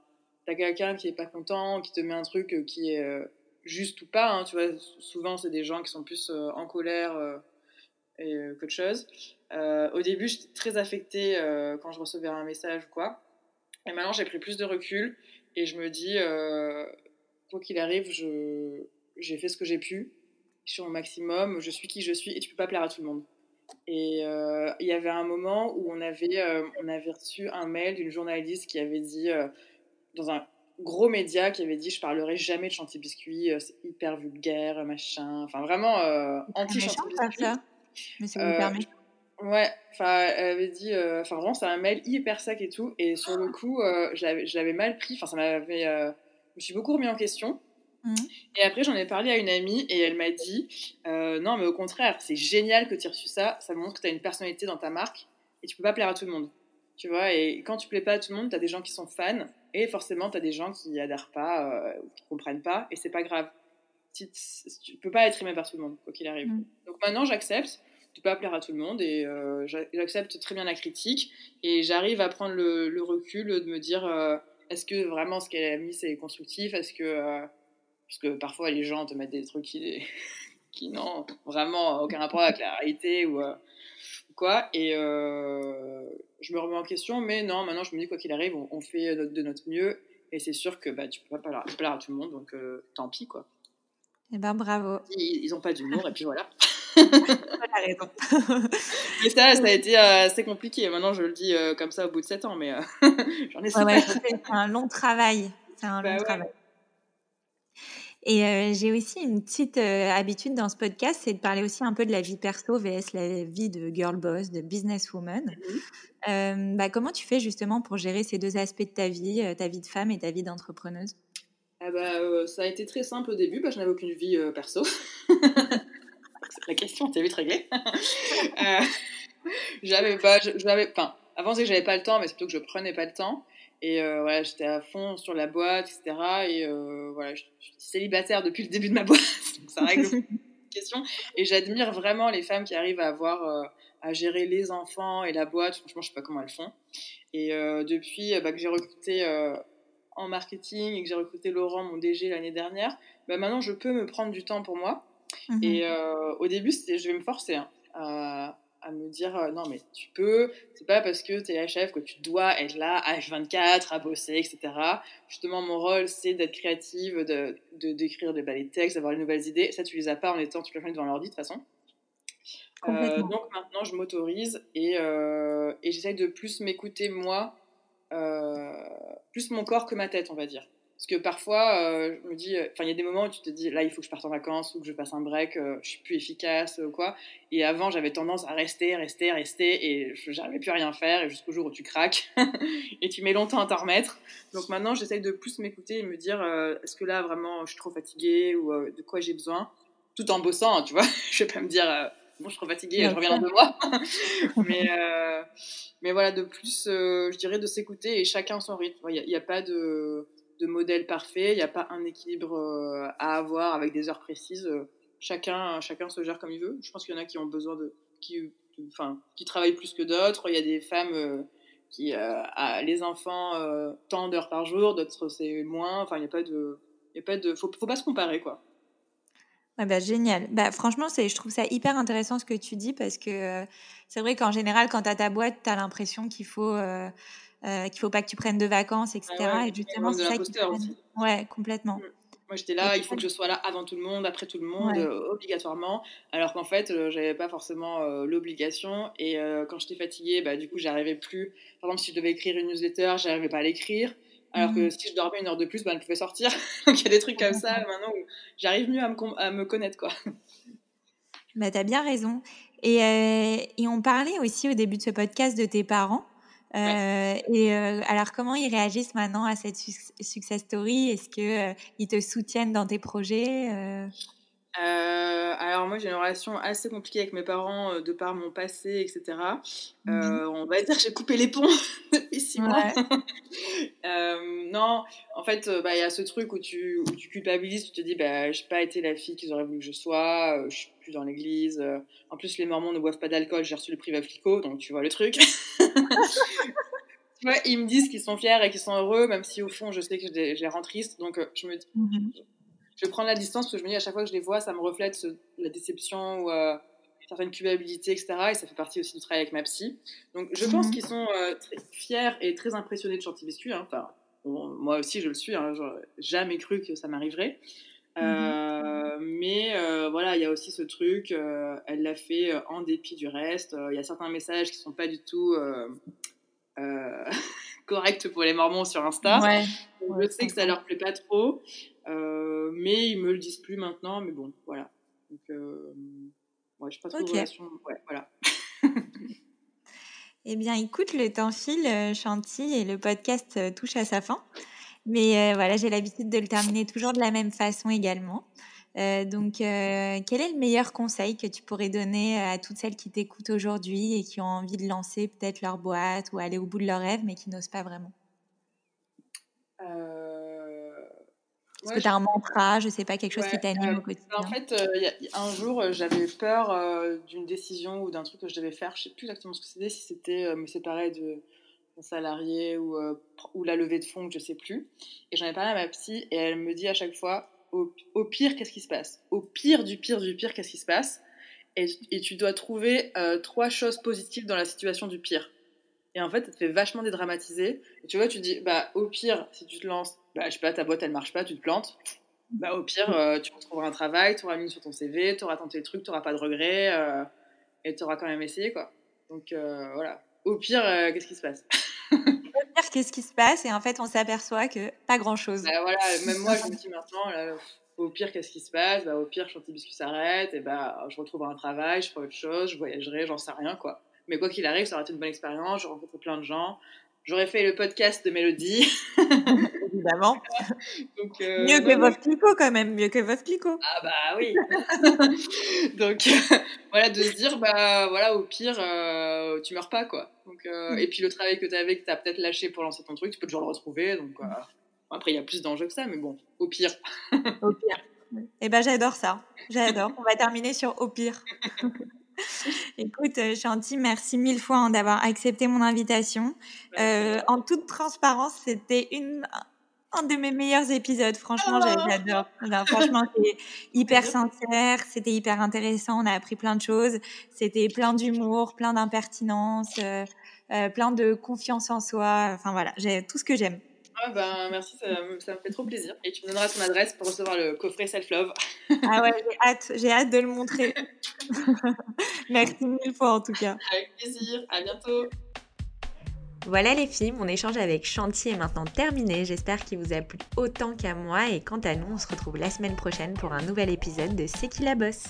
quelqu'un qui est pas content, qui te met un truc qui est juste ou pas. Hein, tu vois, souvent, c'est des gens qui sont plus en colère et, qu'autre chose. au début, j'étais très affectée quand je recevais un message ou quoi. Et maintenant, j'ai pris plus de recul et je me dis, euh, quoi qu'il arrive, je, j'ai fait ce que j'ai pu. Je suis au maximum, je suis qui je suis et tu peux pas plaire à tout le monde. Et euh, il y avait un moment où on avait, euh, on avait reçu un mail d'une journaliste qui avait dit, dans un gros média, qui avait dit Je parlerai jamais de Chantilly Biscuit, c'est hyper vulgaire, machin. Enfin, vraiment anti-Chantilly Biscuit. Mais c'est vous permet. Ouais, enfin, elle avait dit, euh, enfin, vraiment, c'est un mail hyper sec et tout. Et sur le coup, euh, je l'avais mal pris. Enfin, ça m'avait. Euh, je me suis beaucoup remis en question. Mmh. Et après, j'en ai parlé à une amie et elle m'a dit Non, mais au contraire, c'est génial que tu aies reçu ça. Ça montre que tu as une personnalité dans ta marque et tu peux pas plaire à tout le monde. Tu vois, et quand tu plais pas à tout le monde, tu as des gens qui sont fans et forcément, tu as des gens qui adhèrent pas ou qui comprennent pas et c'est pas grave. Tu, tu peux pas être aimé par tout le monde, quoi qu'il arrive. Mmh. Donc maintenant, j'accepte peux pas plaire à tout le monde et euh, j'accepte très bien la critique et j'arrive à prendre le, recul de me dire euh, est-ce que vraiment ce qu'elle a mis c'est constructif? Est-ce que euh, parce que parfois les gens te mettent des trucs qui, qui n'ont vraiment aucun rapport avec la réalité ou quoi et je me remets en question mais non maintenant je me dis quoi qu'il arrive on, fait de notre mieux et c'est sûr que bah, tu peux pas plaire, à tout le monde donc tant pis quoi. et eh ben bravo. Ils, ils ont pas d'humour et puis voilà. mais ça, ça a été euh, assez compliqué. Maintenant, je le dis euh, comme ça au bout de 7 ans, mais euh, j'en ai ouais, C'est un long travail. C'est un bah long travail. Et j'ai aussi une petite habitude dans ce podcast, c'est de parler aussi un peu de la vie perso vs la vie de girl boss, de businesswoman. Bah, comment tu fais justement pour gérer ces deux aspects de ta vie, ta vie de femme et ta vie d'entrepreneuse? Ah bah, Ça a été très simple au début, bah, je n'avais aucune vie perso. La question était vite réglée. j'avais pas, j'avais, enfin, avant c'est que j'avais pas le temps, mais c'est plutôt que je prenais pas le temps. Et voilà, j'étais à fond sur la boîte, etc. Et voilà, je, suis célibataire depuis le début de ma boîte, donc ça règle question. Et j'admire vraiment les femmes qui arrivent à avoir à gérer les enfants et la boîte. Franchement, je sais pas comment elles font. Et depuis bah, que j'ai recruté en marketing et que j'ai recruté Laurent, mon DG, l'année dernière, bah maintenant je peux me prendre du temps pour moi. Mhm. Et euh, au début, je vais me forcer hein, à, à, me dire euh, non, mais tu peux, c'est pas parce que tu es chef que tu dois être là à H24, à bosser, etc. Justement, mon rôle, c'est d'être créative, de, d'écrire des balais textes, d'avoir les nouvelles idées. Ça, tu les as pas en étant toute la journée devant l'ordi, de toute façon. Euh, donc maintenant, je m'autorise et, et j'essaye de plus m'écouter moi euh, plus mon corps que ma tête, on va dire. Parce que parfois, euh, je me dis, enfin, il y a des moments où tu te dis, là, il faut que je parte en vacances ou que je passe un break, euh, je suis plus efficace ou quoi. Et avant, j'avais tendance à rester, rester, rester, et j'arrivais plus à rien faire, et jusqu'au jour où tu craques, et tu mets longtemps à t'en remettre. Donc maintenant, j'essaye de plus m'écouter et me dire, est-ce que là, vraiment, je suis trop fatiguée ou de quoi j'ai besoin, tout en bossant, tu vois? je vais pas me dire, bon, je suis trop fatiguée, je reviens dans deux mois. mais, euh, mais voilà, de plus, euh, je dirais de s'écouter et chacun son rythme. Il n'y a, pas de, de, modèle parfait, il n'y a pas un équilibre euh, à avoir avec des heures précises. Chacun, chacun se gère comme il veut. Je pense qu'il y en a qui ont besoin de. qui, enfin, qui travaillent plus que d'autres. Il y a des femmes qui a les enfants tant d'heures par jour, d'autres c'est moins. Enfin, il n'y a pas de, il y a pas de, faut, pas se comparer quoi. Ah bah, génial. Bah, franchement, je trouve ça hyper intéressant ce que tu dis parce que euh, c'est vrai qu'en général, quand tu as ta boîte, tu as l'impression qu'il faut, euh, euh, qu'il faut pas que tu prennes de vacances, etc. et justement, c'est ça qui aussi. Ouais, complètement. Mmh. Moi, j'étais là, il faut que je sois là avant tout le monde, après tout le monde, obligatoirement. Alors qu'en fait, j'avais pas forcément l'obligation. Et quand j'étais fatiguée, bah, du coup, j'arrivais plus. Par exemple, si je devais écrire une newsletter, j'arrivais pas à l'écrire. Alors que mhm. si je dormais une heure de plus, ben, elle pouvait sortir. Donc il y a des trucs comme ça maintenant où j'arrive mieux à me, à me, connaître. quoi. Bah, tu as bien raison. Et, euh, et, on parlait aussi au début de ce podcast de tes parents. Euh, et euh, alors, comment ils réagissent maintenant à cette success story? Est-ce qu'ils te soutiennent dans tes projets euh, alors moi j'ai une relation assez compliquée avec mes parents euh, de par mon passé, etc. Euh, on va dire que j'ai coupé les ponts depuis six mois. non, en fait bah, il y a ce truc où tu, où tu culpabilises, tu te dis bah j'ai pas été la fille qu'ils auraient voulu que je sois, je suis plus dans l'église. en plus les mormons ne boivent pas d'alcool, j'ai reçu le privé flico, donc tu vois le truc. tu vois, ils me disent qu'ils sont fiers et qu'ils sont heureux, même si au fond je sais que je les rends tristes, donc je me dis... Mhm je prendre la distance parce que je me dis à chaque fois que je les vois, ça me reflète la déception ou euh, certaines culpabilités, etc. Et ça fait partie aussi du travail avec ma psy. Donc je pense mhm. qu'ils sont euh, très fiers et très impressionnés de Biscuit. Hein. Enfin, moi aussi je le suis, hein. jamais cru que ça m'arriverait. Euh, mhm. mais voilà, il y a aussi ce truc, elle l'a fait en dépit du reste. Il y a certains messages qui sont pas du tout corrects pour les Mormons sur Insta. Ouais, je sais que ça leur plaît pas trop. Euh, mais ils me le disent plus maintenant, mais bon, voilà. Donc, euh, ouais, je pas trop okay. relation. Ouais, voilà. eh bien, écoute, le temps file, euh, Chanty, et le podcast touche à sa fin. Mais voilà, j'ai l'habitude de le terminer toujours de la même façon également. donc, quel est le meilleur conseil que tu pourrais donner à toutes celles qui t'écoutent aujourd'hui et qui ont envie de lancer peut-être leur boîte ou aller au bout de leur rêve, mais qui n'osent pas vraiment? Est-ce que tu as un mantra, je sais pas, quelque chose qui t'anime euh, au quotidien? En fait, euh, un jour, euh, j'avais peur d'une décision ou d'un truc que je devais faire. Je sais plus exactement ce que c'était, si c'était me séparer de mon salarié ou, ou la levée de fonds, je sais plus. Et j'en ai parlé à ma psy et elle me dit à chaque fois, au, pire, qu'est-ce qui se passe? Au pire du pire du pire, qu'est-ce qui se passe? Et, tu dois trouver trois choses positives dans la situation du pire. Et en fait, ça te fait vachement dédramatiser. Et tu vois, tu dis, bah, au pire, si tu te lances, bah, je sais pas, ta boîte, elle marche pas, tu te plantes. Bah, au pire, euh, tu retrouveras un travail, tu auras mis sur ton CV, tu auras tenté le truc, tu n'auras pas de regrets, euh, et tu auras quand même essayé, quoi. Donc, euh, voilà. Au pire, qu'est-ce qui se passe? Au pire, qu'est-ce qui se passe? Et en fait, on s'aperçoit que pas grand-chose. Bah, voilà, même moi, je me dis maintenant, au pire, qu'est-ce qui se passe? Bah, Au pire, Chanty Biscuit s'arrête, et bah, je retrouverai un travail, je ferai autre chose, je voyagerai, j'en sais rien, quoi. Mais quoi qu'il arrive, ça aura été une bonne expérience, je rencontre plein de gens. J'aurais fait le podcast de Mélodie. Évidemment. Donc, euh, mieux que votre clico quand même, mieux que votre clico. Ah bah oui. Donc voilà, de se dire, bah voilà, au pire, euh, tu meurs pas quoi. Donc, mm. Et puis le travail que tu avais, que tu as peut-être lâché pour lancer ton truc, tu peux toujours le retrouver. Donc après, il y a plus d'enjeux que ça, mais bon, au pire. au pire. Eh ben j'adore ça, j'adore. On va terminer sur au pire. Écoute, euh, Chanty, merci mille fois hein, d'avoir accepté mon invitation. Euh, en toute transparence, c'était une un de mes meilleurs épisodes. Franchement, oh. j'adore. franchement, c'était hyper sincère, c'était hyper intéressant. On a appris plein de choses. C'était plein d'humour, plein d'impertinence, euh, plein de confiance en soi. Enfin voilà, j'ai tout ce que j'aime. Ah ben, merci, ça, ça, me fait trop plaisir. Et tu me donneras ton adresse pour recevoir le coffret Self-Love. ah ouais, j'ai hâte, j'ai hâte de le montrer. merci mille fois en tout cas. Avec plaisir, à bientôt. Voilà les filles, mon échange avec Chantier est maintenant terminé. J'espère qu'il vous a plu autant qu'à moi. Et quant à nous, on se retrouve la semaine prochaine pour un nouvel épisode de C'est qui la bosse